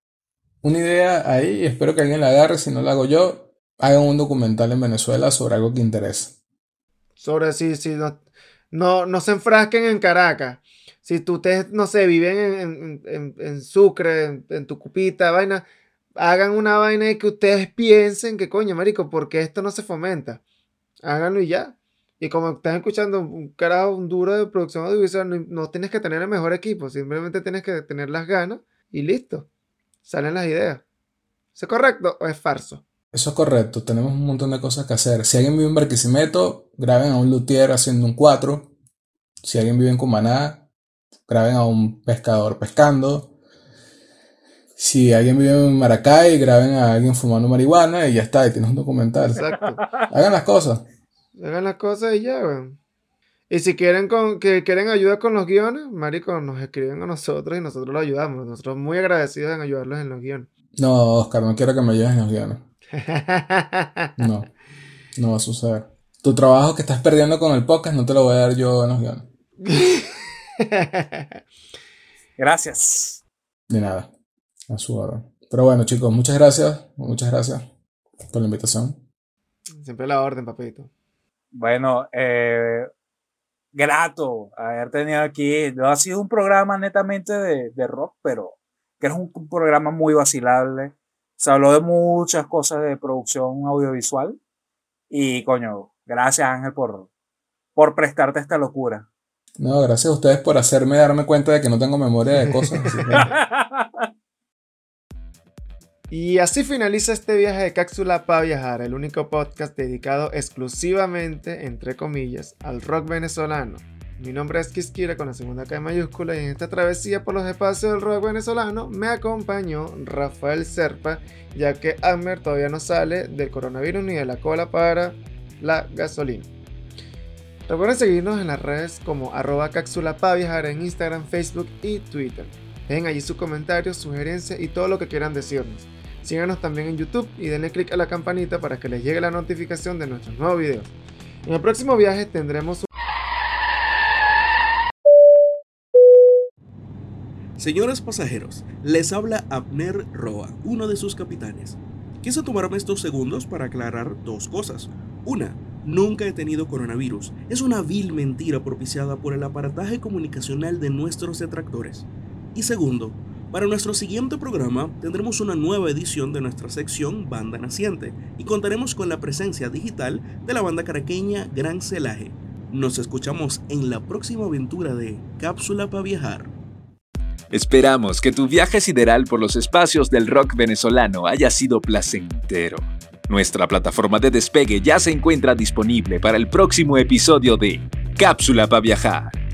una idea ahí y espero que alguien la agarre. Si no la hago yo, hagan un documental en Venezuela sobre algo que interese. Sobre si, si no, no, no se enfrasquen en Caracas. Si tú, ustedes, no sé, viven en, en, en- Sucre, en, en Tucupita, vaina, hagan una vaina y que ustedes piensen que, coño, marico, ¿por qué esto no se fomenta? Háganlo y ya. Y como estás escuchando un carajo, un duro de producción audiovisual, no, no tienes que tener el mejor equipo, simplemente tienes que tener las ganas y listo. Salen las ideas. ¿Es correcto o es falso? Eso es correcto, tenemos un montón de cosas que hacer. Si alguien vive en Barquisimeto, graben a un luthier haciendo un 4. Si alguien vive en Cumaná, graben a un pescador pescando. Si alguien vive en Maracay, graben a alguien fumando marihuana y ya está, y tienes un documental. Exacto. Hagan las cosas. Hagan las cosas y ya, weón. Y si quieren con, que quieren ayuda con los guiones, marico, nos escriben a nosotros y nosotros los ayudamos. Nosotros muy agradecidos en ayudarlos en los guiones. No, Oscar, no quiero que me lleves en los guiones. No, no va a suceder. Tu trabajo que estás perdiendo con el podcast no te lo voy a dar yo en los guiones. Gracias. De nada. A su orden. Pero bueno, chicos, muchas gracias. Muchas gracias por la invitación. Siempre la orden, papito. Bueno, eh, grato haber tenido aquí. No ha sido un programa netamente de, de rock, pero que es un, un programa muy vacilable. Se habló de muchas cosas de producción audiovisual. Y coño, gracias Ángel por, por prestarte esta locura. No, gracias a ustedes por hacerme darme cuenta de que no tengo memoria de cosas. así que- Y así finaliza este viaje de Cápsula para viajar, el único podcast dedicado exclusivamente, entre comillas, al rock venezolano. Mi nombre es Kiskira con la segunda K mayúscula y en esta travesía por los espacios del rock venezolano me acompañó Rafael Serpa, ya que Ammer todavía no sale del coronavirus ni de la cola para la gasolina. Recuerden seguirnos en las redes como arroba cápsula en Instagram, Facebook y Twitter. Dejen allí sus comentarios, sugerencias y todo lo que quieran decirnos. Síganos también en YouTube y denle click a la campanita para que les llegue la notificación de nuestros nuevos videos. En el próximo viaje tendremos Señores pasajeros, les habla Abner Roa, uno de sus capitanes. Quise tomarme estos segundos para aclarar dos cosas. Una, nunca he tenido coronavirus. Es una vil mentira propiciada por el aparataje comunicacional de nuestros detractores. Y segundo, Para nuestro siguiente programa tendremos una nueva edición de nuestra sección Banda Naciente y contaremos con la presencia digital de la banda caraqueña Gran Celaje. Nos escuchamos en la próxima aventura de Cápsula para Viajar. Esperamos que tu viaje sideral por los espacios del rock venezolano haya sido placentero. Nuestra plataforma de despegue ya se encuentra disponible para el próximo episodio de Cápsula para Viajar.